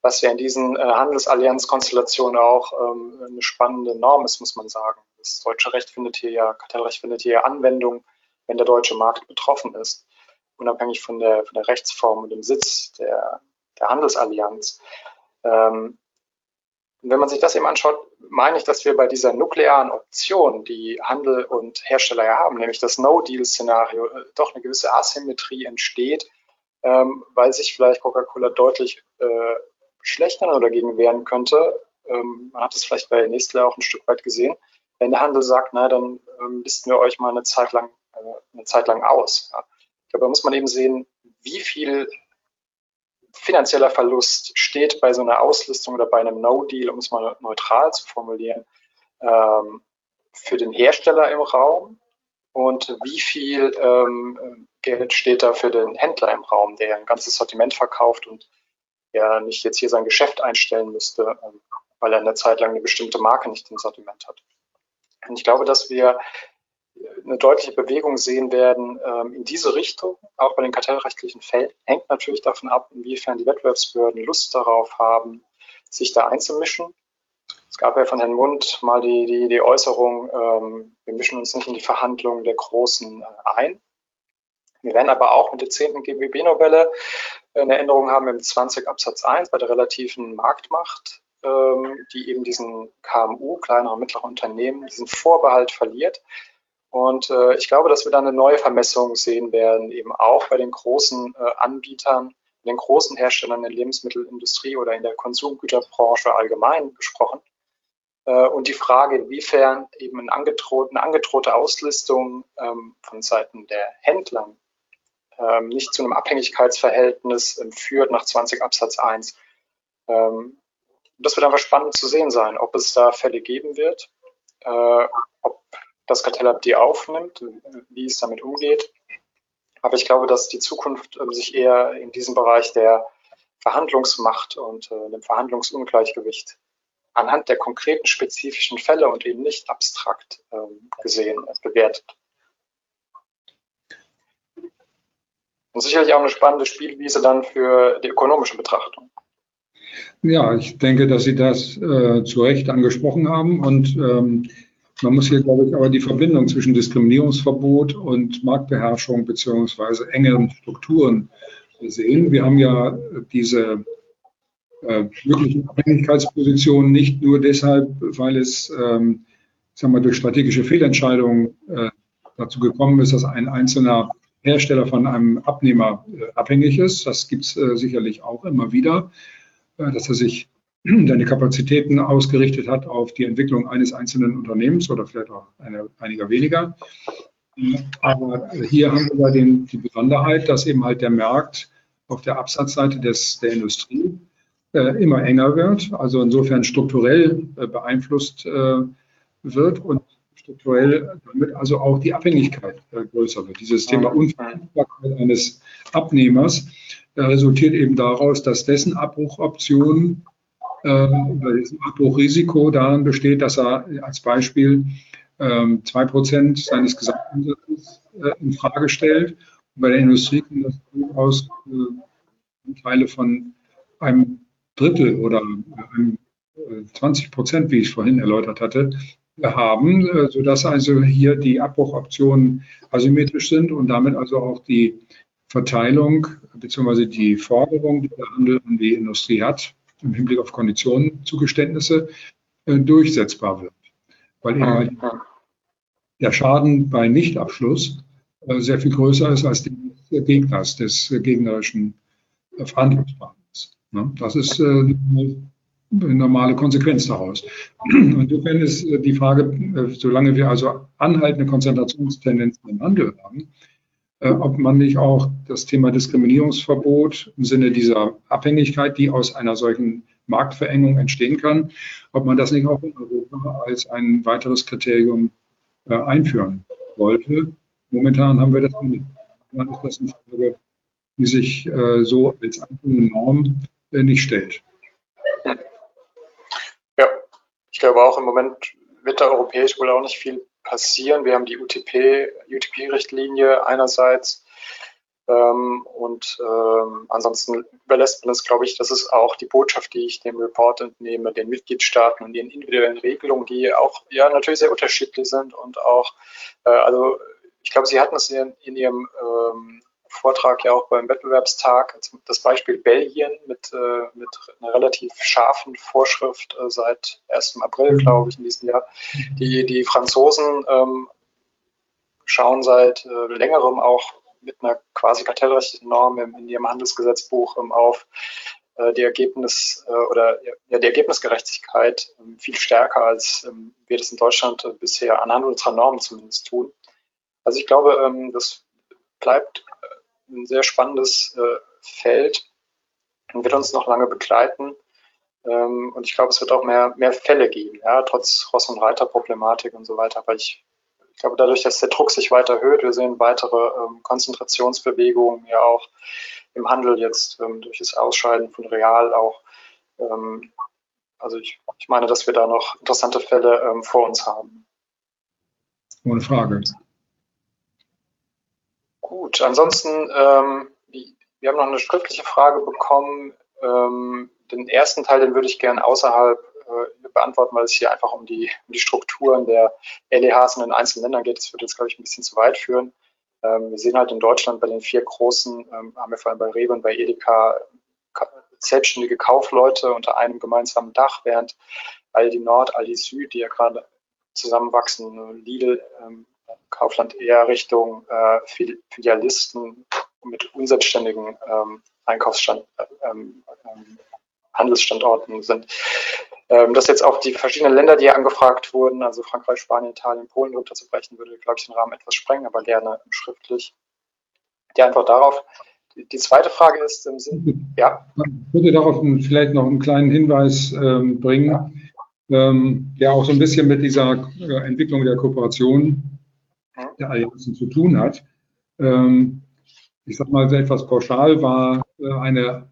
was ja in diesen äh, Handelsallianzkonstellationen auch ähm, eine spannende Norm ist, muss man sagen. Das deutsche Recht findet hier ja, Kartellrecht findet hier Anwendung, wenn der deutsche Markt betroffen ist, unabhängig von der, von der Rechtsform und dem Sitz der, der Handelsallianz. Ähm, und wenn man sich das eben anschaut, meine ich, dass wir bei dieser nuklearen Option, die Handel und Hersteller ja haben, nämlich das No-Deal-Szenario, äh, doch eine gewisse Asymmetrie entsteht, ähm, weil sich vielleicht Coca-Cola deutlich äh, schlechter dagegen wehren könnte. Ähm, man hat es vielleicht bei Nestle auch ein Stück weit gesehen. Wenn der Handel sagt, na, dann ähm, listen wir euch mal eine Zeit lang, äh, eine Zeit lang aus. Ja. Glaube, da muss man eben sehen, wie viel finanzieller Verlust steht bei so einer Auslistung oder bei einem No-Deal, um es mal neutral zu formulieren, ähm, für den Hersteller im Raum und wie viel ähm, Geld steht da für den Händler im Raum, der ein ganzes Sortiment verkauft und ja nicht jetzt hier sein Geschäft einstellen müsste, ähm, weil er eine Zeit lang eine bestimmte Marke nicht im Sortiment hat. Und ich glaube, dass wir eine deutliche Bewegung sehen werden ähm, in diese Richtung, auch bei den kartellrechtlichen Fällen. Hängt natürlich davon ab, inwiefern die Wettbewerbsbehörden Lust darauf haben, sich da einzumischen. Es gab ja von Herrn Mund mal die, die, die Äußerung, ähm, wir mischen uns nicht in die Verhandlungen der Großen äh, ein. Wir werden aber auch mit der 10. GBB-Novelle eine Änderung haben im 20 Absatz 1 bei der relativen Marktmacht, ähm, die eben diesen KMU, kleinere und mittlere Unternehmen, diesen Vorbehalt verliert, und äh, ich glaube, dass wir da eine neue Vermessung sehen werden, eben auch bei den großen äh, Anbietern, den großen Herstellern in der Lebensmittelindustrie oder in der Konsumgüterbranche allgemein gesprochen. Äh, und die Frage, inwiefern eben eine angedrohte, eine angedrohte Auslistung ähm, von Seiten der Händler ähm, nicht zu einem Abhängigkeitsverhältnis ähm, führt nach 20 Absatz 1. Ähm, das wird einfach spannend zu sehen sein, ob es da Fälle geben wird, äh, ob das Kartellamt die aufnimmt, wie es damit umgeht. Aber ich glaube, dass die Zukunft äh, sich eher in diesem Bereich der Verhandlungsmacht und äh, dem Verhandlungsungleichgewicht anhand der konkreten spezifischen Fälle und eben nicht abstrakt ähm, gesehen bewertet. Und sicherlich auch eine spannende Spielwiese dann für die ökonomische Betrachtung. Ja, ich denke, dass Sie das äh, zu Recht angesprochen haben und ähm, man muss hier, glaube ich, aber die Verbindung zwischen Diskriminierungsverbot und Marktbeherrschung beziehungsweise engeren Strukturen sehen. Wir haben ja diese äh, möglichen Abhängigkeitspositionen nicht nur deshalb, weil es ähm, sagen wir, durch strategische Fehlentscheidungen äh, dazu gekommen ist, dass ein einzelner Hersteller von einem Abnehmer äh, abhängig ist. Das gibt es äh, sicherlich auch immer wieder, äh, dass er sich seine Kapazitäten ausgerichtet hat auf die Entwicklung eines einzelnen Unternehmens oder vielleicht auch eine, einiger weniger. Aber hier haben wir den, die Besonderheit, dass eben halt der Markt auf der Absatzseite des, der Industrie äh, immer enger wird, also insofern strukturell äh, beeinflusst äh, wird und strukturell damit also auch die Abhängigkeit äh, größer wird. Dieses Thema Unverfügbarkeit eines Abnehmers äh, resultiert eben daraus, dass dessen Abbruchoption äh, oder dessen Abbruchrisiko darin besteht, dass er als Beispiel ähm, zwei Prozent seines Gesamtumsatzes in Frage stellt. Und bei der Industrie kann das durchaus Teile von einem Drittel oder einem 20 Prozent, wie ich vorhin erläutert hatte, haben, äh, sodass also hier die Abbruchoptionen asymmetrisch sind und damit also auch die Verteilung bzw. die Forderung, die der Handel an die Industrie hat, im Hinblick auf Konditionen, Zugeständnisse, äh, durchsetzbar wird. Weil eben der Schaden bei Nichtabschluss äh, sehr viel größer ist als des Gegners, des gegnerischen Verhandlungspartners. Ne? Das ist eine normale Konsequenz daraus. Insofern ist äh, die Frage, äh, solange wir also anhaltende Konzentrationstendenzen im Handel haben, äh, ob man nicht auch das Thema Diskriminierungsverbot im Sinne dieser Abhängigkeit, die aus einer solchen Marktverengung entstehen kann, ob man das nicht auch in Europa als ein weiteres Kriterium einführen wollte. Momentan haben wir das nicht. Dann ist das eine Frage, die sich so als einzelne Norm nicht stellt. Ich glaube auch im Moment wird da europäisch wohl auch nicht viel passieren. Wir haben die UTP, UTP-Richtlinie einerseits ähm, und ähm, ansonsten überlässt man es, glaube ich, das ist auch die Botschaft, die ich dem Report entnehme, den Mitgliedstaaten und den individuellen Regelungen, die auch ja natürlich sehr unterschiedlich sind und auch, äh, also ich glaube, Sie hatten es in, in Ihrem ähm, Vortrag ja auch beim Wettbewerbstag das Beispiel Belgien mit, äh, mit einer relativ scharfen Vorschrift äh, seit 1. April, mhm. glaube ich, in diesem Jahr. Die, die Franzosen ähm, schauen seit äh, längerem auch mit einer quasi kartellrechtlichen Norm im, in ihrem Handelsgesetzbuch ähm, auf äh, die Ergebnis äh, oder ja, die Ergebnisgerechtigkeit ähm, viel stärker als ähm, wir das in Deutschland äh, bisher anhand unserer Normen zumindest tun. Also ich glaube, ähm, das bleibt ein sehr spannendes äh, Feld und wird uns noch lange begleiten. Ähm, und ich glaube, es wird auch mehr, mehr Fälle geben, ja, trotz Ross- und Reiter-Problematik und so weiter. Aber ich, ich, glaube, dadurch, dass der Druck sich weiter erhöht, wir sehen weitere ähm, Konzentrationsbewegungen ja auch im Handel jetzt ähm, durch das Ausscheiden von Real auch. Ähm, also ich, ich, meine, dass wir da noch interessante Fälle ähm, vor uns haben. Ohne Frage. Gut, ansonsten, ähm, wir haben noch eine schriftliche Frage bekommen. Ähm, den ersten Teil, den würde ich gerne außerhalb äh, beantworten, weil es hier einfach um die, um die Strukturen der LEHs in den einzelnen Ländern geht. Das würde jetzt, glaube ich, ein bisschen zu weit führen. Ähm, wir sehen halt in Deutschland bei den vier großen, ähm, haben wir vor allem bei Rewe und bei Edeka selbstständige Kaufleute unter einem gemeinsamen Dach, während Aldi Nord, Aldi Süd, die ja gerade zusammenwachsen, Lidl, ähm, Kaufland eher Richtung äh, Filialisten mit unselbstständigen ähm, Einkaufsstand, ähm, ähm, Handelsstandorten sind. Ähm, das jetzt auf die verschiedenen Länder, die hier angefragt wurden, also Frankreich, Spanien, Italien, Polen runterzubrechen, würde, glaube ich, den Rahmen etwas sprengen, aber gerne schriftlich. Die Antwort darauf. Die, die zweite Frage ist im Sinn, ja. Ich würde darauf vielleicht noch einen kleinen Hinweis ähm, bringen, ja. ähm, der auch so ein bisschen mit dieser äh, Entwicklung der Kooperation der Allianzen zu tun hat. Ähm, ich sage mal etwas pauschal, war äh, eine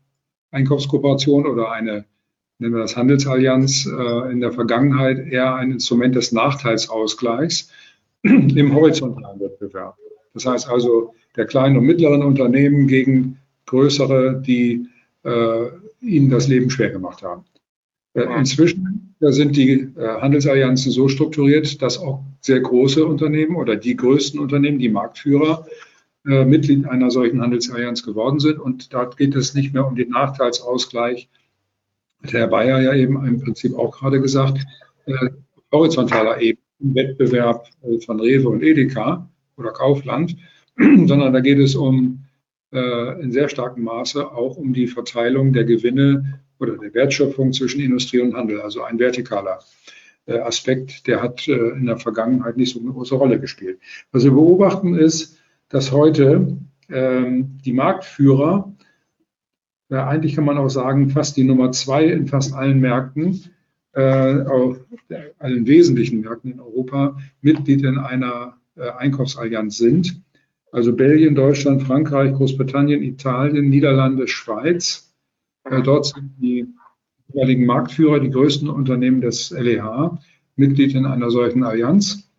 Einkaufskooperation oder eine, nennen wir das Handelsallianz, äh, in der Vergangenheit eher ein Instrument des Nachteilsausgleichs im horizontalen Wettbewerb. Das heißt also der kleinen und mittleren Unternehmen gegen größere, die äh, ihnen das Leben schwer gemacht haben. Äh, inzwischen sind die äh, Handelsallianzen so strukturiert, dass auch sehr große Unternehmen oder die größten Unternehmen, die Marktführer, äh, Mitglied einer solchen Handelsallianz geworden sind. Und da geht es nicht mehr um den Nachteilsausgleich. Hat Herr Bayer ja eben im Prinzip auch gerade gesagt, horizontaler Ebene im Wettbewerb von Rewe und Edeka oder Kaufland, sondern da geht es um in sehr starkem Maße auch um die Verteilung der Gewinne oder der Wertschöpfung zwischen Industrie und Handel, also ein vertikaler äh, Aspekt, der hat äh, in der Vergangenheit nicht so eine große Rolle gespielt. Was wir beobachten ist, dass heute ähm, die Marktführer, ja, eigentlich kann man auch sagen, fast die Nummer zwei in fast allen Märkten, äh, auf allen wesentlichen Märkten in Europa, Mitglied in einer äh, Einkaufsallianz sind. Also Belgien, Deutschland, Frankreich, Großbritannien, Italien, Niederlande, Schweiz. Äh, dort sind die jeweiligen Marktführer, die größten Unternehmen des LEH, Mitglied in einer solchen Allianz.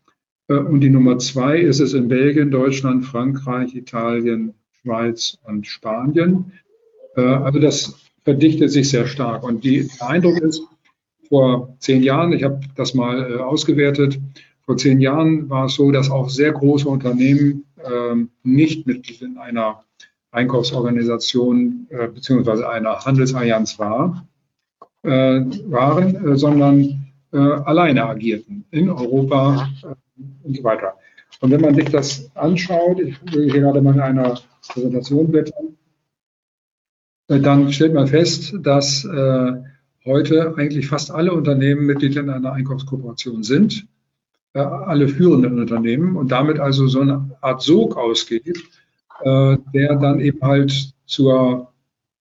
Äh, und die Nummer zwei ist es in Belgien, Deutschland, Frankreich, Italien, Schweiz und Spanien. Äh, also das verdichtet sich sehr stark. Und die, der Eindruck ist, vor zehn Jahren, ich habe das mal ausgewertet, vor zehn Jahren war es so, dass auch sehr große Unternehmen ähm, nicht Mitglied in einer Einkaufsorganisation äh, beziehungsweise einer Handelsallianz war, äh, waren, äh, sondern äh, alleine agierten in Europa äh, und so weiter. Und wenn man sich das anschaut, ich will hier gerade mal in einer Präsentation blättern, äh, dann stellt man fest, dass heute eigentlich fast alle Unternehmen Mitglied in einer Einkaufskooperation sind, alle führenden Unternehmen und damit also so eine Art Sog ausgeht, der dann eben halt zur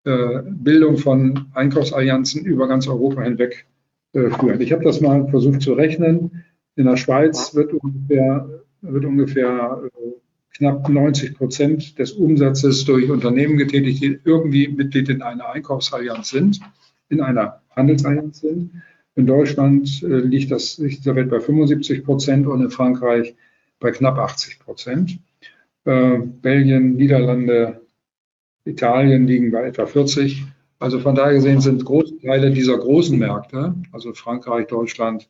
Bildung von Einkaufsallianzen über ganz Europa hinweg führt. Ich habe das mal versucht zu rechnen. In der Schweiz wird ungefähr, wird ungefähr äh, knapp 90 Prozent des Umsatzes durch Unternehmen getätigt, die irgendwie Mitglied in einer Einkaufsallianz sind, in einer Handelsallianz sind. In Deutschland äh, liegt das liegt der Welt bei 75 Prozent und in Frankreich bei knapp 80 Prozent. Äh, Belgien, Niederlande, Italien liegen bei etwa 40. Also von daher gesehen sind große Teile dieser großen Märkte, also Frankreich, Deutschland,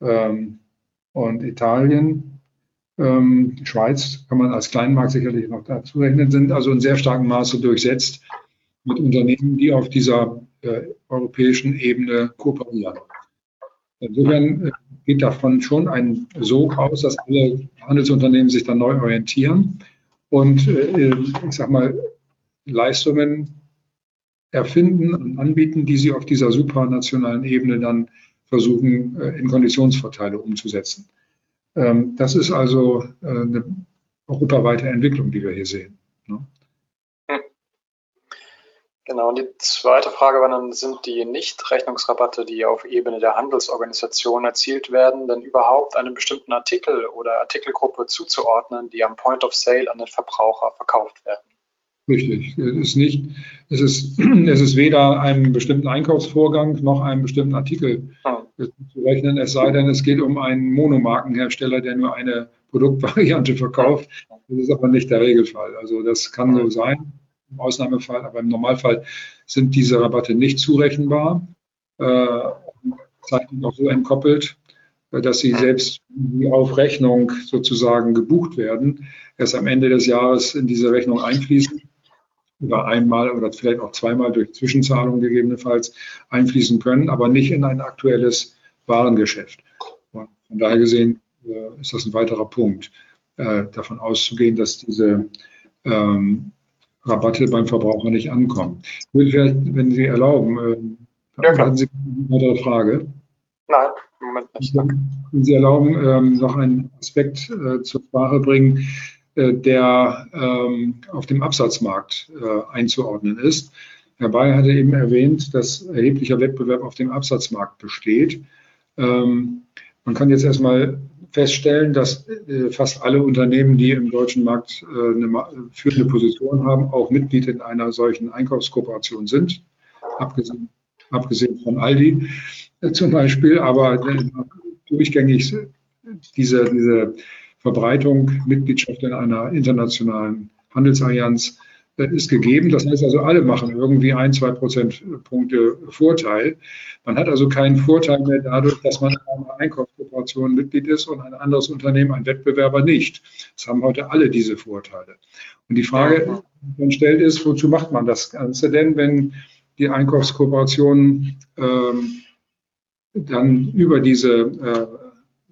ähm, und Italien. Ähm, Schweiz kann man als Kleinmarkt sicherlich noch dazu rechnen, sind also in sehr starkem Maße durchsetzt mit Unternehmen, die auf dieser äh, europäischen Ebene kooperieren. Insofern äh, geht davon schon ein Sog aus, dass alle Handelsunternehmen sich dann neu orientieren und äh, ich sag mal Leistungen erfinden und anbieten, die sie auf dieser supranationalen Ebene dann versuchen, äh, in Konditionsvorteile umzusetzen. Ähm, das ist also äh, eine europaweite Entwicklung, die wir hier sehen. Ne? Hm. Genau, und die zweite Frage war dann, sind die Nicht-Rechnungsrabatte, die auf Ebene der Handelsorganisation erzielt werden, denn überhaupt einem bestimmten Artikel oder Artikelgruppe zuzuordnen, die am Point of Sale an den Verbraucher verkauft werden? Richtig. Es ist nicht, es ist, es ist weder einem bestimmten Einkaufsvorgang noch einem bestimmten Artikel zu rechnen, es sei denn, es geht um einen Monomarkenhersteller, der nur eine Produktvariante verkauft. Das ist aber nicht der Regelfall. Also das kann so sein, im Ausnahmefall, aber im Normalfall sind diese Rabatte nicht zurechenbar, äh, zeitlich auch so entkoppelt, dass sie selbst auf Rechnung sozusagen gebucht werden, erst am Ende des Jahres in diese Rechnung einfließen oder einmal oder vielleicht auch zweimal durch Zwischenzahlungen gegebenenfalls einfließen können, aber nicht in ein aktuelles Warengeschäft. Und von daher gesehen äh, ist das ein weiterer Punkt, äh, davon auszugehen, dass diese ähm, Rabatte beim Verbraucher nicht ankommen. Ich würde vielleicht, wenn Sie erlauben, äh, ja, hatten Sie eine weitere Frage? Nein, im Moment nicht. Wenn Sie erlauben, ähm, noch einen Aspekt äh, zur Sprache bringen, äh, der ähm, auf dem Absatzmarkt äh, einzuordnen ist. Herr Bayer hatte eben erwähnt, dass erheblicher Wettbewerb auf dem Absatzmarkt besteht. Ähm, man kann jetzt erstmal feststellen, dass äh, fast alle Unternehmen, die im deutschen Markt eine führende Position haben, auch Mitglied in einer solchen Einkaufskooperation sind, abgesehen, abgesehen von Aldi zum Beispiel, aber durchgängig diese, diese Verbreitung, Mitgliedschaft in einer internationalen Handelsallianz äh, ist gegeben. Das heißt also, alle machen irgendwie ein, zwei Prozentpunkte Vorteil. Man hat also keinen Vorteil mehr dadurch, dass man in einer Einkaufskooperation Mitglied ist und ein anderes Unternehmen, ein Wettbewerber nicht. Das haben heute alle diese Vorteile. Und die Frage, die man stellt, ist, wozu macht man das Ganze denn, wenn die Einkaufskooperation ähm, dann über diese äh,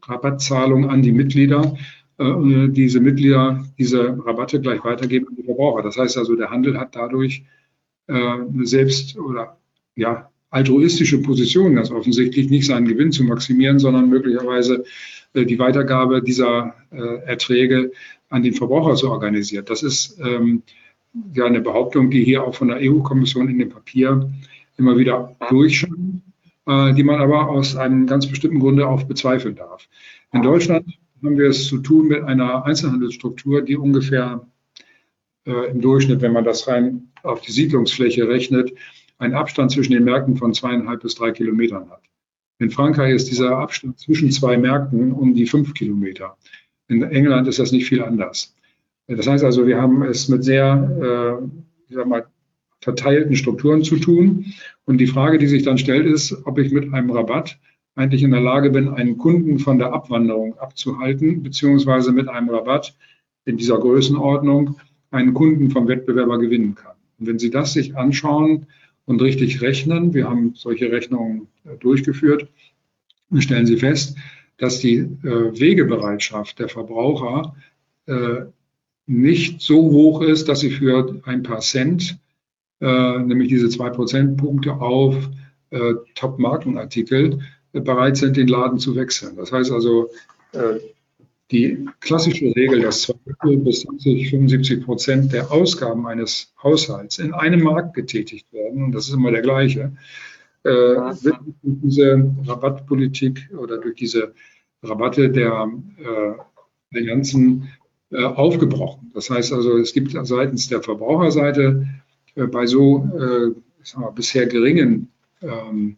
Rabattzahlung an die Mitglieder äh, diese Mitglieder diese Rabatte gleich weitergeben an die Verbraucher. Das heißt also, der Handel hat dadurch äh, selbst oder ja altruistische Position ganz offensichtlich, nicht seinen Gewinn zu maximieren, sondern möglicherweise äh, die Weitergabe dieser äh, Erträge an den Verbraucher zu organisieren. Das ist ähm, ja eine Behauptung, die hier auch von der EU-Kommission in dem Papier immer wieder durchscheint, äh, die man aber aus einem ganz bestimmten Grunde auch bezweifeln darf. In Deutschland haben wir es zu tun mit einer Einzelhandelsstruktur, die ungefähr äh, im Durchschnitt, wenn man das rein auf die Siedlungsfläche rechnet, einen Abstand zwischen den Märkten von zweieinhalb bis drei Kilometern hat. In Frankreich ist dieser Abstand zwischen zwei Märkten um die fünf Kilometer. In England ist das nicht viel anders. Das heißt also, wir haben es mit sehr äh, mal, verteilten Strukturen zu tun. Und die Frage, die sich dann stellt, ist, ob ich mit einem Rabatt eigentlich in der Lage bin, einen Kunden von der Abwanderung abzuhalten, beziehungsweise mit einem Rabatt in dieser Größenordnung einen Kunden vom Wettbewerber gewinnen kann. Und wenn Sie das sich anschauen und richtig rechnen, wir haben solche Rechnungen äh, durchgeführt, dann stellen Sie fest, dass die äh, Wegebereitschaft der Verbraucher äh, nicht so hoch ist, dass sie für ein paar Cent, nämlich diese zwei Prozentpunkte auf Top-Markenartikel, bereit sind, den Laden zu wechseln. Das heißt also, äh, die klassische Regel, dass 20 bis 20, 75 Prozent der Ausgaben eines Haushalts in einem Markt getätigt werden, und das ist immer der gleiche, äh, wird durch diese Rabattpolitik oder durch diese Rabatte der, äh, der ganzen äh, aufgebrochen. Das heißt also, es gibt seitens der Verbraucherseite äh, bei so äh, mal, bisher geringen ähm,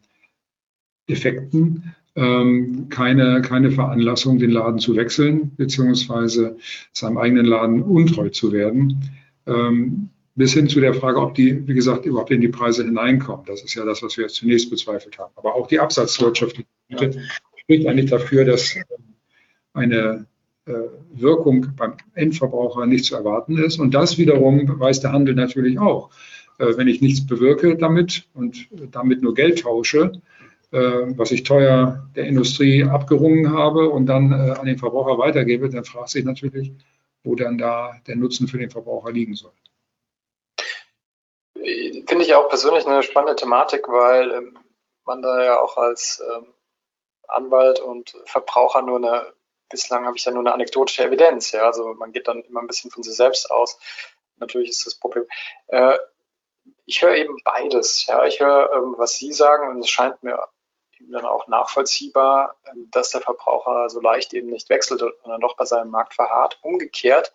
Effekten ähm, keine, keine Veranlassung, den Laden zu wechseln, beziehungsweise seinem eigenen Laden untreu zu werden. Ähm, bis hin zu der Frage, ob die, wie gesagt, überhaupt in die Preise hineinkommen. Das ist ja das, was wir zunächst bezweifelt haben. Aber auch die Absatzwirtschaft spricht eigentlich dafür, dass eine äh, Wirkung beim Endverbraucher nicht zu erwarten ist. Und das wiederum weiß der Handel natürlich auch. Äh, wenn ich nichts bewirke damit und damit nur Geld tausche, was ich teuer der Industrie abgerungen habe und dann an den Verbraucher weitergebe, dann fragt sich natürlich, wo dann da der Nutzen für den Verbraucher liegen soll. Finde ich auch persönlich eine spannende Thematik, weil ähm, man da ja auch als ähm, Anwalt und Verbraucher nur eine bislang habe ich ja nur eine anekdotische Evidenz. Ja? Also man geht dann immer ein bisschen von sich selbst aus. Natürlich ist das Problem. Äh, ich höre eben beides. Ja? Ich höre, ähm, was Sie sagen und es scheint mir dann auch nachvollziehbar, ähm, dass der Verbraucher so leicht eben nicht wechselt und dann doch bei seinem Markt verharrt. Umgekehrt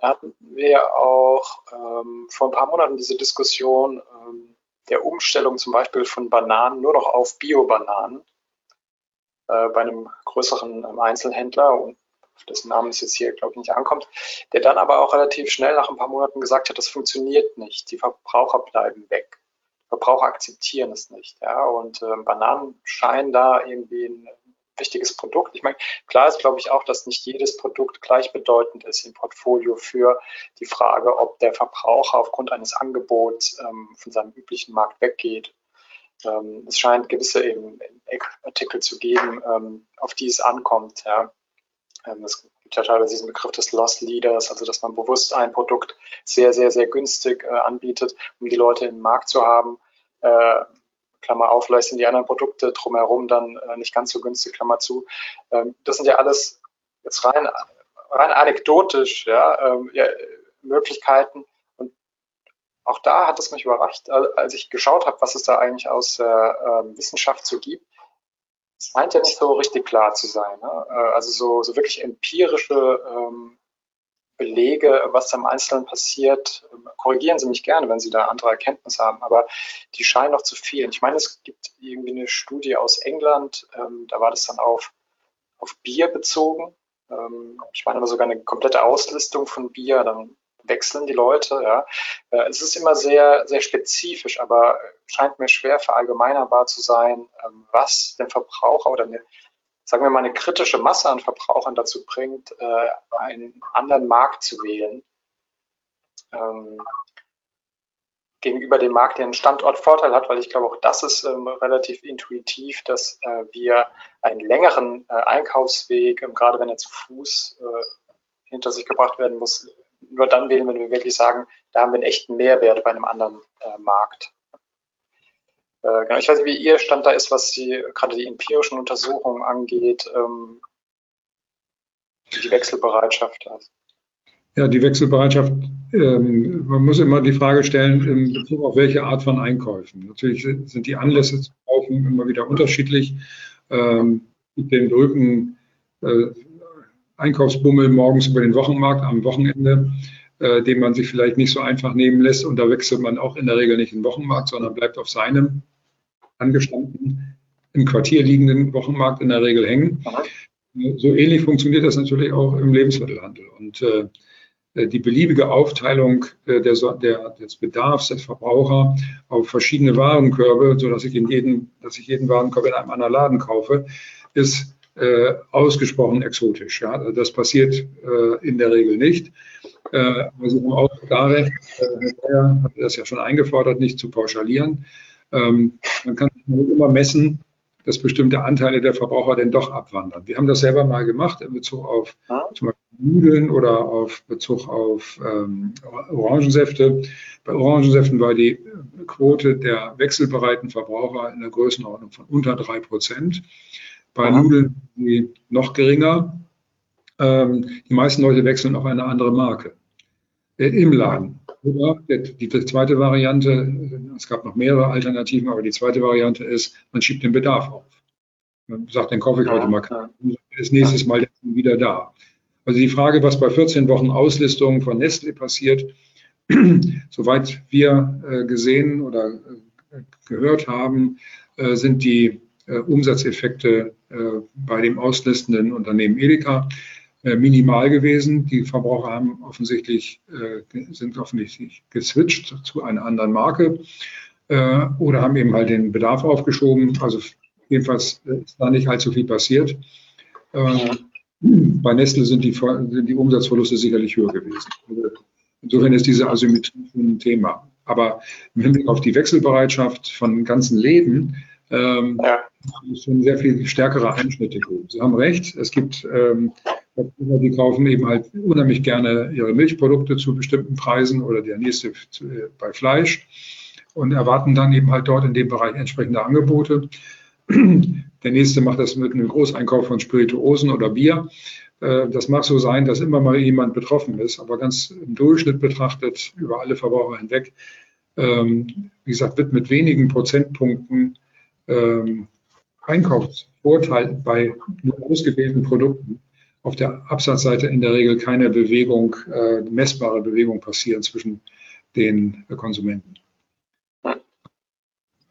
hatten wir auch ähm, vor ein paar Monaten diese Diskussion ähm, der Umstellung zum Beispiel von Bananen nur noch auf Bio-Bananen äh, bei einem größeren ähm, Einzelhändler und dessen Namen es jetzt hier, glaube ich, nicht ankommt, der dann aber auch relativ schnell nach ein paar Monaten gesagt hat, das funktioniert nicht. Die Verbraucher bleiben weg. Verbraucher akzeptieren es nicht. Ja? Und äh, Bananen scheinen da irgendwie ein wichtiges Produkt. Ich meine, klar ist, glaube ich, auch, dass nicht jedes Produkt gleichbedeutend ist im Portfolio für die Frage, ob der Verbraucher aufgrund eines Angebots ähm, von seinem üblichen Markt weggeht ähm, es scheint gewisse eben Artikel zu geben, ähm, auf die es ankommt. Ja. Ähm, es gibt ja teilweise diesen Begriff des Lost Leaders, also dass man bewusst ein Produkt sehr, sehr, sehr günstig äh, anbietet, um die Leute im Markt zu haben. Äh, Klammer auf, vielleicht sind die anderen Produkte drumherum dann äh, nicht ganz so günstig, Klammer zu. Ähm, das sind ja alles jetzt rein, rein anekdotisch, ja, ähm, ja Möglichkeiten, auch da hat es mich überrascht, als ich geschaut habe, was es da eigentlich aus der ähm, Wissenschaft so gibt. Es scheint ja nicht so richtig klar zu sein. Ne? Äh, also so, so wirklich empirische ähm, Belege, was da im Einzelnen passiert. Ähm, korrigieren Sie mich gerne, wenn Sie da andere Erkenntnisse haben, aber die scheinen noch zu fehlen. Ich meine, es gibt irgendwie eine Studie aus England, ähm, da war das dann auf, auf Bier bezogen. Ähm, ich meine aber sogar eine komplette Auslistung von Bier. Dann wechseln die Leute. Ja. Äh, es ist immer sehr, sehr spezifisch, aber scheint mir schwer verallgemeinerbar zu sein, ähm, was den Verbraucher oder eine, sagen wir mal, eine kritische Masse an Verbrauchern dazu bringt, äh, einen anderen Markt zu wählen. Ähm, gegenüber dem Markt den Standortvorteil hat, weil ich glaube, auch das ist ähm, relativ intuitiv, dass äh, wir einen längeren Einkaufsweg, gerade wenn er zu Fuß hinter sich gebracht werden muss, nur dann wählen, wenn wir wirklich sagen, da haben wir einen echten Mehrwert bei einem anderen äh, Markt. Äh, genau, ich weiß nicht, wie Ihr Stand da ist, was die, gerade die empirischen Untersuchungen angeht, ähm, die Wechselbereitschaft. Also. Ja, die Wechselbereitschaft, ähm, man muss immer die Frage stellen, in Bezug auf welche Art von Einkäufen. Natürlich sind die Anlässe zu kaufen immer wieder unterschiedlich. Ähm, mit den berühmten äh, Einkaufsbummel morgens über den Wochenmarkt am Wochenende, äh, den man sich vielleicht nicht so einfach nehmen lässt. Und da wechselt man auch in der Regel nicht den Wochenmarkt, sondern bleibt auf seinem angestammten, im Quartier liegenden Wochenmarkt in der Regel hängen. So ähnlich funktioniert das natürlich auch im Lebensmittelhandel. Und äh, die beliebige Aufteilung äh, der, der, des Bedarfs des Verbraucher auf verschiedene Warenkörbe, sodass ich, in jeden, dass ich jeden Warenkorb in einem anderen Laden kaufe, ist äh, ausgesprochen exotisch. Ja? Also das passiert äh, in der Regel nicht. Äh, aber Sie haben auch klar recht, äh, hat das ja schon eingefordert, nicht zu pauschalieren. Ähm, man kann immer messen, dass bestimmte Anteile der Verbraucher denn doch abwandern. Wir haben das selber mal gemacht in Bezug auf zum Beispiel Nudeln oder auf Bezug auf ähm, Orangensäfte. Bei Orangensäften war die Quote der wechselbereiten Verbraucher in der Größenordnung von unter drei Prozent. Bei Aha. Nudeln die noch geringer. Ähm, die meisten Leute wechseln auf eine andere Marke äh, im Laden. Oder die, die zweite Variante, es gab noch mehrere Alternativen, aber die zweite Variante ist, man schiebt den Bedarf auf. Man sagt, den kaufe ich heute mal, ist nächstes Mal wieder da. Also die Frage, was bei 14 Wochen Auslistung von Nestle passiert, soweit wir äh, gesehen oder äh, gehört haben, äh, sind die äh, Umsatzeffekte äh, bei dem auslistenden Unternehmen Edeka äh, minimal gewesen. Die Verbraucher haben offensichtlich, sind offensichtlich geswitcht zu einer anderen Marke oder haben eben halt den Bedarf aufgeschoben. Also jedenfalls ist da nicht allzu viel passiert. Bei Nestle sind die, sind die Umsatzverluste sicherlich höher gewesen. Insofern ist diese Asymmetrie ein Thema. Aber im Hinblick auf die Wechselbereitschaft von ganzen Läden ähm. Schon sehr viel stärkere Einschnitte. Sie haben recht, es gibt ähm, die kaufen eben halt unheimlich gerne ihre Milchprodukte zu bestimmten Preisen oder der nächste äh, bei Fleisch und erwarten dann eben halt dort in dem Bereich entsprechende Angebote. Der nächste macht das mit einem Großeinkauf von Spirituosen oder Bier. Äh, das mag so sein, dass immer mal jemand betroffen ist, aber ganz im Durchschnitt betrachtet über alle Verbraucher hinweg, ähm, wie gesagt, wird mit wenigen Prozentpunkten ähm, Einkaufsvorteil bei nur ausgewählten Produkten auf der Absatzseite in der Regel keine Bewegung, äh, messbare Bewegung passieren zwischen den Konsumenten.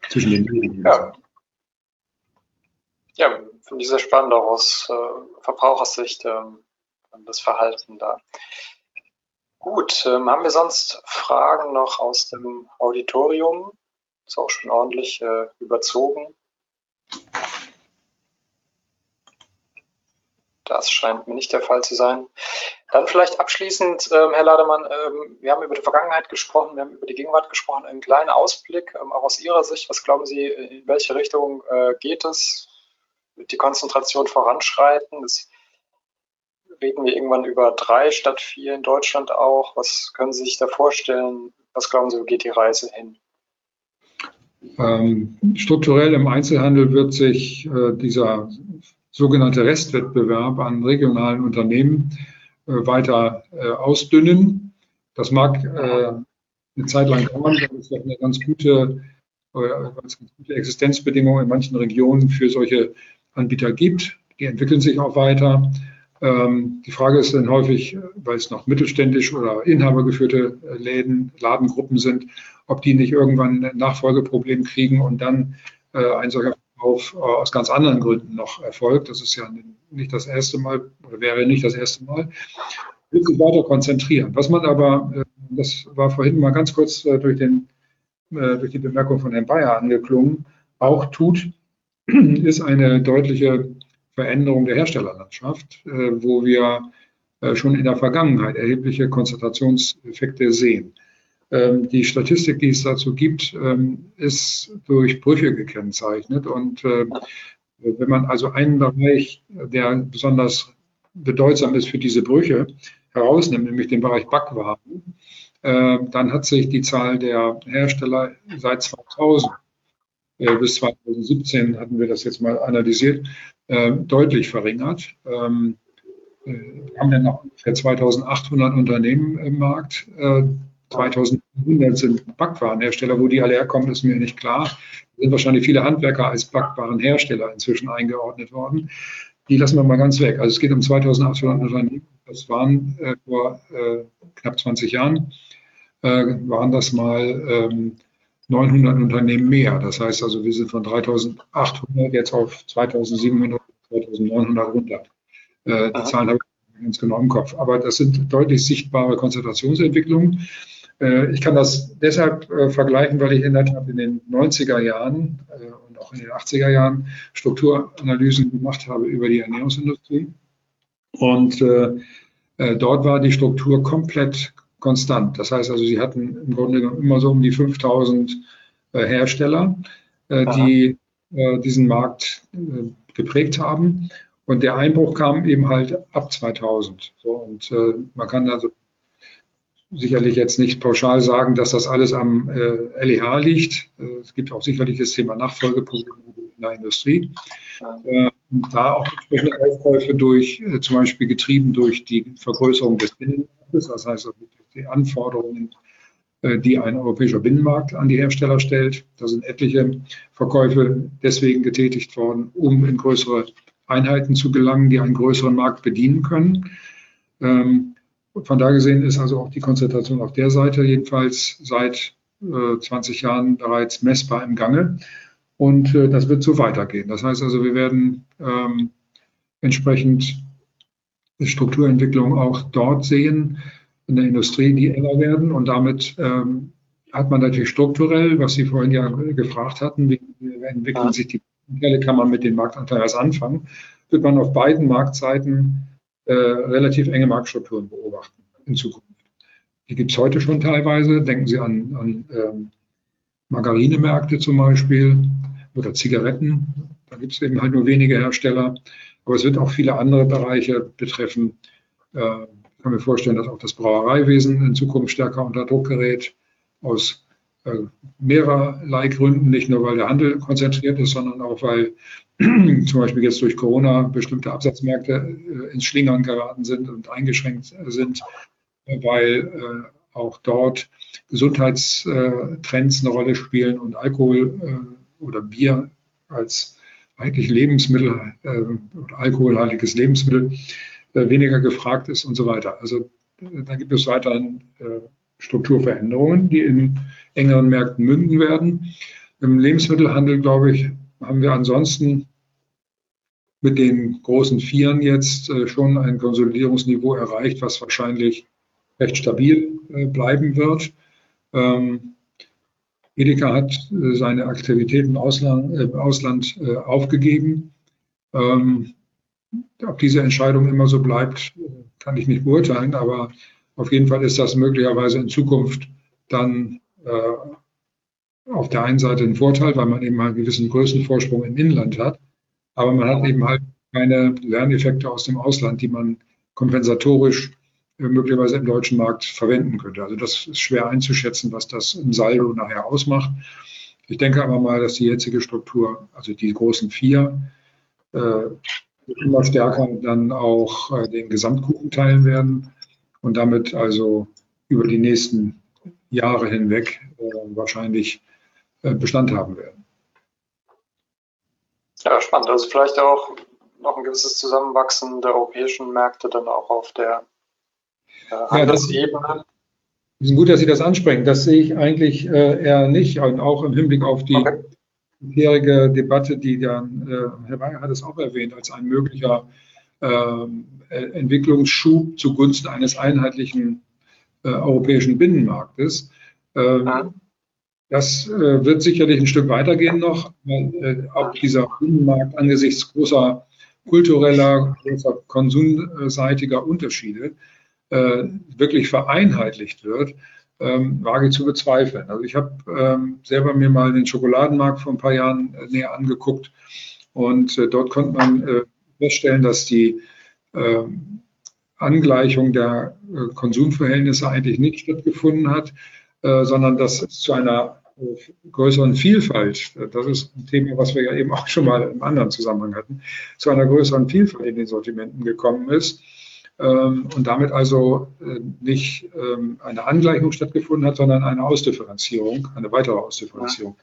Zwischen den ja. Ja, finde ich sehr spannend auch aus äh, Verbrauchersicht ähm, das Verhalten da. Gut, ähm, haben wir sonst Fragen noch aus dem Auditorium? Ist auch schon ordentlich äh, überzogen. Das scheint mir nicht der Fall zu sein. Dann vielleicht abschließend, ähm, Herr Lademann, ähm, wir haben über die Vergangenheit gesprochen, wir haben über die Gegenwart gesprochen. Einen kleinen Ausblick, ähm, auch aus Ihrer Sicht. Was glauben Sie, in welche Richtung äh, geht es? die Konzentration voranschreiten. Das reden wir irgendwann über drei statt vier in Deutschland auch. Was können Sie sich da vorstellen? Was glauben Sie, wo geht die Reise hin? Ähm, strukturell im Einzelhandel wird sich äh, dieser sogenannte Restwettbewerb an regionalen Unternehmen äh, weiter äh, ausdünnen. Das mag eine Zeit lang dauern, weil es eine ganz gute, ganz gute Existenzbedingung in manchen Regionen für solche Anbieter gibt. Die entwickeln sich auch weiter. Ähm, die Frage ist dann häufig, weil es noch mittelständisch oder inhabergeführte Läden, Ladengruppen sind, ob die nicht irgendwann ein Nachfolgeproblem kriegen und dann äh, ein solcher Verkauf äh, aus ganz anderen Gründen noch erfolgt. Das ist ja nicht das erste Mal oder wäre nicht das erste Mal. Will sich weiter konzentrieren. Was man aber, äh, das war vorhin mal ganz kurz äh, durch, den, äh, durch die Bemerkung von Herrn Bayer angeklungen, auch tut, ist eine deutliche Veränderung der Herstellerlandschaft, äh, wo wir schon in der Vergangenheit erhebliche Konzentrationseffekte sehen. Ähm, die Statistik, die es dazu gibt, ähm, ist durch Brüche gekennzeichnet. Und ähm, wenn man also einen Bereich, der besonders bedeutsam ist für diese Brüche, herausnimmt, nämlich den Bereich Backwaren, dann hat sich die Zahl der Hersteller seit 2000 äh, bis 2017 hatten wir das jetzt mal analysiert, deutlich verringert. Wir haben ja noch ungefähr 2800 Unternehmen im Markt. 2100 sind Backwarenhersteller. Wo die alle herkommen, ist mir nicht klar. Es sind wahrscheinlich viele Handwerker als Backwarenhersteller inzwischen eingeordnet worden. Die lassen wir mal ganz weg. Also es geht um 2800 Unternehmen. Das waren äh, vor äh, knapp 20 Jahren, äh, waren das mal ähm, 900 Unternehmen mehr. Das heißt also, wir sind von 3800 jetzt auf 2700, 2900 runter. Äh, die Zahlen habe ich ganz genau im Kopf. Aber das sind deutlich sichtbare Konzentrationsentwicklungen. Äh, ich kann das deshalb äh, vergleichen, weil ich in der Tat in den 90er Jahren äh, und auch in den 80er Jahren Strukturanalysen gemacht habe über die Ernährungsindustrie. Und dort war die Struktur komplett konstant. Das heißt also, sie hatten im Grunde genommen immer so um die 5000 Hersteller, die diesen Markt geprägt haben. Und der Einbruch kam eben halt ab 2000. So, und man kann also sicherlich jetzt nicht pauschal sagen, dass das alles am äh, LEH liegt. Äh, es gibt auch sicherlich das Thema Nachfolgeprobleme in der Industrie. Äh, da auch entsprechende Aufkäufe durch, äh, zum Beispiel getrieben durch die Vergrößerung des Binnenmarktes, das heißt also die Anforderungen, äh, die ein europäischer Binnenmarkt an die Hersteller stellt. Da sind etliche Verkäufe deswegen getätigt worden, um in größere Einheiten zu gelangen, die einen größeren Markt bedienen können. Ähm, von da gesehen ist also auch die Konzentration auf der Seite jedenfalls seit äh, 20 Jahren bereits messbar im Gange. Und äh, das wird so weitergehen. Das heißt also, wir werden ähm, entsprechend Strukturentwicklung auch dort sehen, in der Industrie, die enger werden. Und damit ähm, hat man natürlich strukturell, was Sie vorhin ja gefragt hatten, wie, wie entwickeln sich die Fälle, kann man mit den Marktanteilen anfangen, wird man auf beiden Marktseiten äh, relativ enge Marktstrukturen beobachten in Zukunft. Die gibt es heute schon teilweise. Denken Sie an, an ähm, Margarinemärkte zum Beispiel oder Zigaretten. Da gibt es eben halt nur wenige Hersteller. Aber es wird auch viele andere Bereiche betreffen. Äh, ich kann mir vorstellen, dass auch das Brauereiwesen in Zukunft stärker unter Druck gerät, aus äh, mehrerlei Gründen, nicht nur weil der Handel konzentriert ist, sondern auch weil zum Beispiel jetzt durch Corona bestimmte Absatzmärkte äh, ins Schlingern geraten sind und eingeschränkt sind, äh, weil äh, auch dort Gesundheitstrends eine Rolle spielen und Alkohol oder Bier als eigentlich Lebensmittel oder alkoholhaltiges Lebensmittel weniger gefragt ist und so weiter. Also da gibt es weiterhin Strukturveränderungen, die in engeren Märkten münden werden. Im Lebensmittelhandel, glaube ich, haben wir ansonsten mit den großen Vieren jetzt äh, schon ein Konsolidierungsniveau erreicht, was wahrscheinlich recht stabil äh, bleiben wird. Ähm, Edeka hat äh, seine Aktivitäten im Ausland, aufgegeben. Ähm, ob diese Entscheidung immer so bleibt, kann ich nicht beurteilen, aber auf jeden Fall ist das möglicherweise in Zukunft dann auf der einen Seite ein Vorteil, weil man eben einen gewissen Größenvorsprung im Inland hat. Aber man hat eben halt keine Lerneffekte aus dem Ausland, die man kompensatorisch äh, möglicherweise im deutschen Markt verwenden könnte. Also das ist schwer einzuschätzen, was das im Saldo nachher ausmacht. Ich denke aber mal, dass die jetzige Struktur, also die großen vier, äh, immer stärker dann auch äh, den Gesamtkuchen teilen werden und damit also über die nächsten Jahre hinweg wahrscheinlich Bestand haben werden. Ja, spannend. Also vielleicht auch noch ein gewisses Zusammenwachsen der europäischen Märkte dann auch auf der äh, Handelsebene. Ja, gut, dass Sie das ansprechen. Das sehe ich eigentlich äh, eher nicht. Und auch im Hinblick auf die okay. bisherige Debatte, die dann, äh, Herr Weyer hat es auch erwähnt, als ein möglicher ähm, äh, Entwicklungsschub zugunsten eines einheitlichen äh, europäischen Binnenmarktes. Ähm, ja. Das äh, wird sicherlich ein Stück weitergehen noch, weil äh, auch dieser Binnenmarkt angesichts großer kultureller, großer konsumseitiger Unterschiede äh, wirklich vereinheitlicht wird, ähm, wage zu bezweifeln. Also ich habe ähm, selber mir mal den Schokoladenmarkt vor ein paar Jahren äh, näher angeguckt und äh, dort konnte man äh, feststellen, dass die ähm, Angleichung der äh, Konsumverhältnisse eigentlich nicht stattgefunden hat, sondern dass es zu einer äh, größeren Vielfalt, das ist ein Thema, was wir ja eben auch schon mal im anderen Zusammenhang hatten, zu einer größeren Vielfalt in den Sortimenten gekommen ist ähm, und damit also nicht ähm, eine Angleichung stattgefunden hat, sondern eine Ausdifferenzierung, eine weitere Ausdifferenzierung.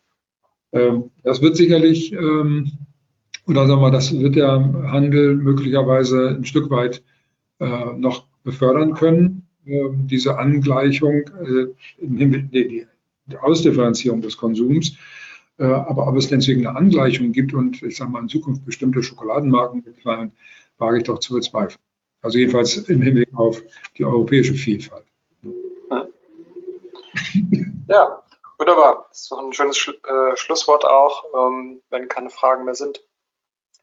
Ähm, das wird sicherlich, oder sagen wir, das wird der Handel möglicherweise ein Stück weit äh, noch befördern können. Äh, diese Angleichung äh, die, Ausdifferenzierung des Konsums. Äh, aber ob es deswegen eine Angleichung gibt und ich sage mal in Zukunft bestimmte Schokoladenmarken wegfallen, wage ich doch zu bezweifeln. Also jedenfalls im Hinblick auf die europäische Vielfalt. Ja, wunderbar. Das ist doch ein schönes Sch äh, Schlusswort auch, ähm, wenn keine Fragen mehr sind.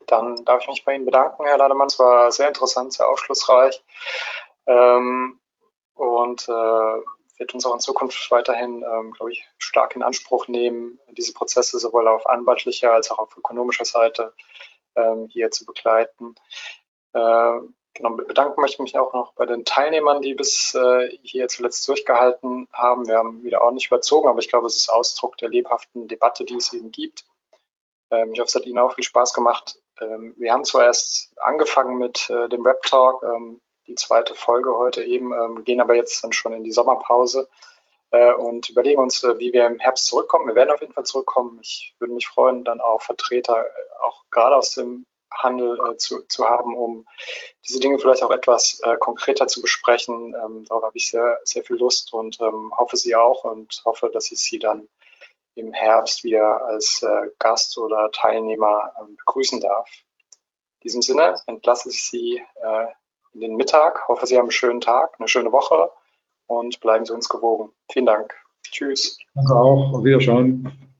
Dann darf ich mich bei Ihnen bedanken, Herr Lademann. Es war sehr interessant, sehr aufschlussreich ähm, und äh, wird uns auch in Zukunft weiterhin, ähm, glaube ich, stark in Anspruch nehmen, diese Prozesse sowohl auf anwaltlicher als auch auf ökonomischer Seite ähm, hier zu begleiten. Äh, genau, bedanken möchte ich mich auch noch bei den Teilnehmern, die bis äh, hier zuletzt durchgehalten haben. Wir haben wieder ordentlich überzogen, aber ich glaube, es ist Ausdruck der lebhaften Debatte, die es eben gibt. Ähm, ich hoffe, es hat Ihnen auch viel Spaß gemacht. Ähm, wir haben zuerst angefangen mit äh, dem Web Talk, ähm, die zweite Folge heute eben, ähm, gehen aber jetzt dann schon in die Sommerpause äh, und überlegen uns, äh, wie wir im Herbst zurückkommen. Wir werden auf jeden Fall zurückkommen. Ich würde mich freuen, dann auch Vertreter, äh, auch gerade aus dem Handel äh, zu, zu haben, um diese Dinge vielleicht auch etwas äh, konkreter zu besprechen. Ähm, darauf habe ich sehr, sehr viel Lust und ähm, hoffe Sie auch und hoffe, dass ich Sie dann im Herbst wieder als äh, Gast oder Teilnehmer äh, begrüßen darf. In diesem Sinne entlasse ich Sie äh, in den Mittag. Hoffe, Sie haben einen schönen Tag, eine schöne Woche und bleiben Sie uns gewogen. Vielen Dank. Tschüss. Danke auch. Auf Wiederschauen.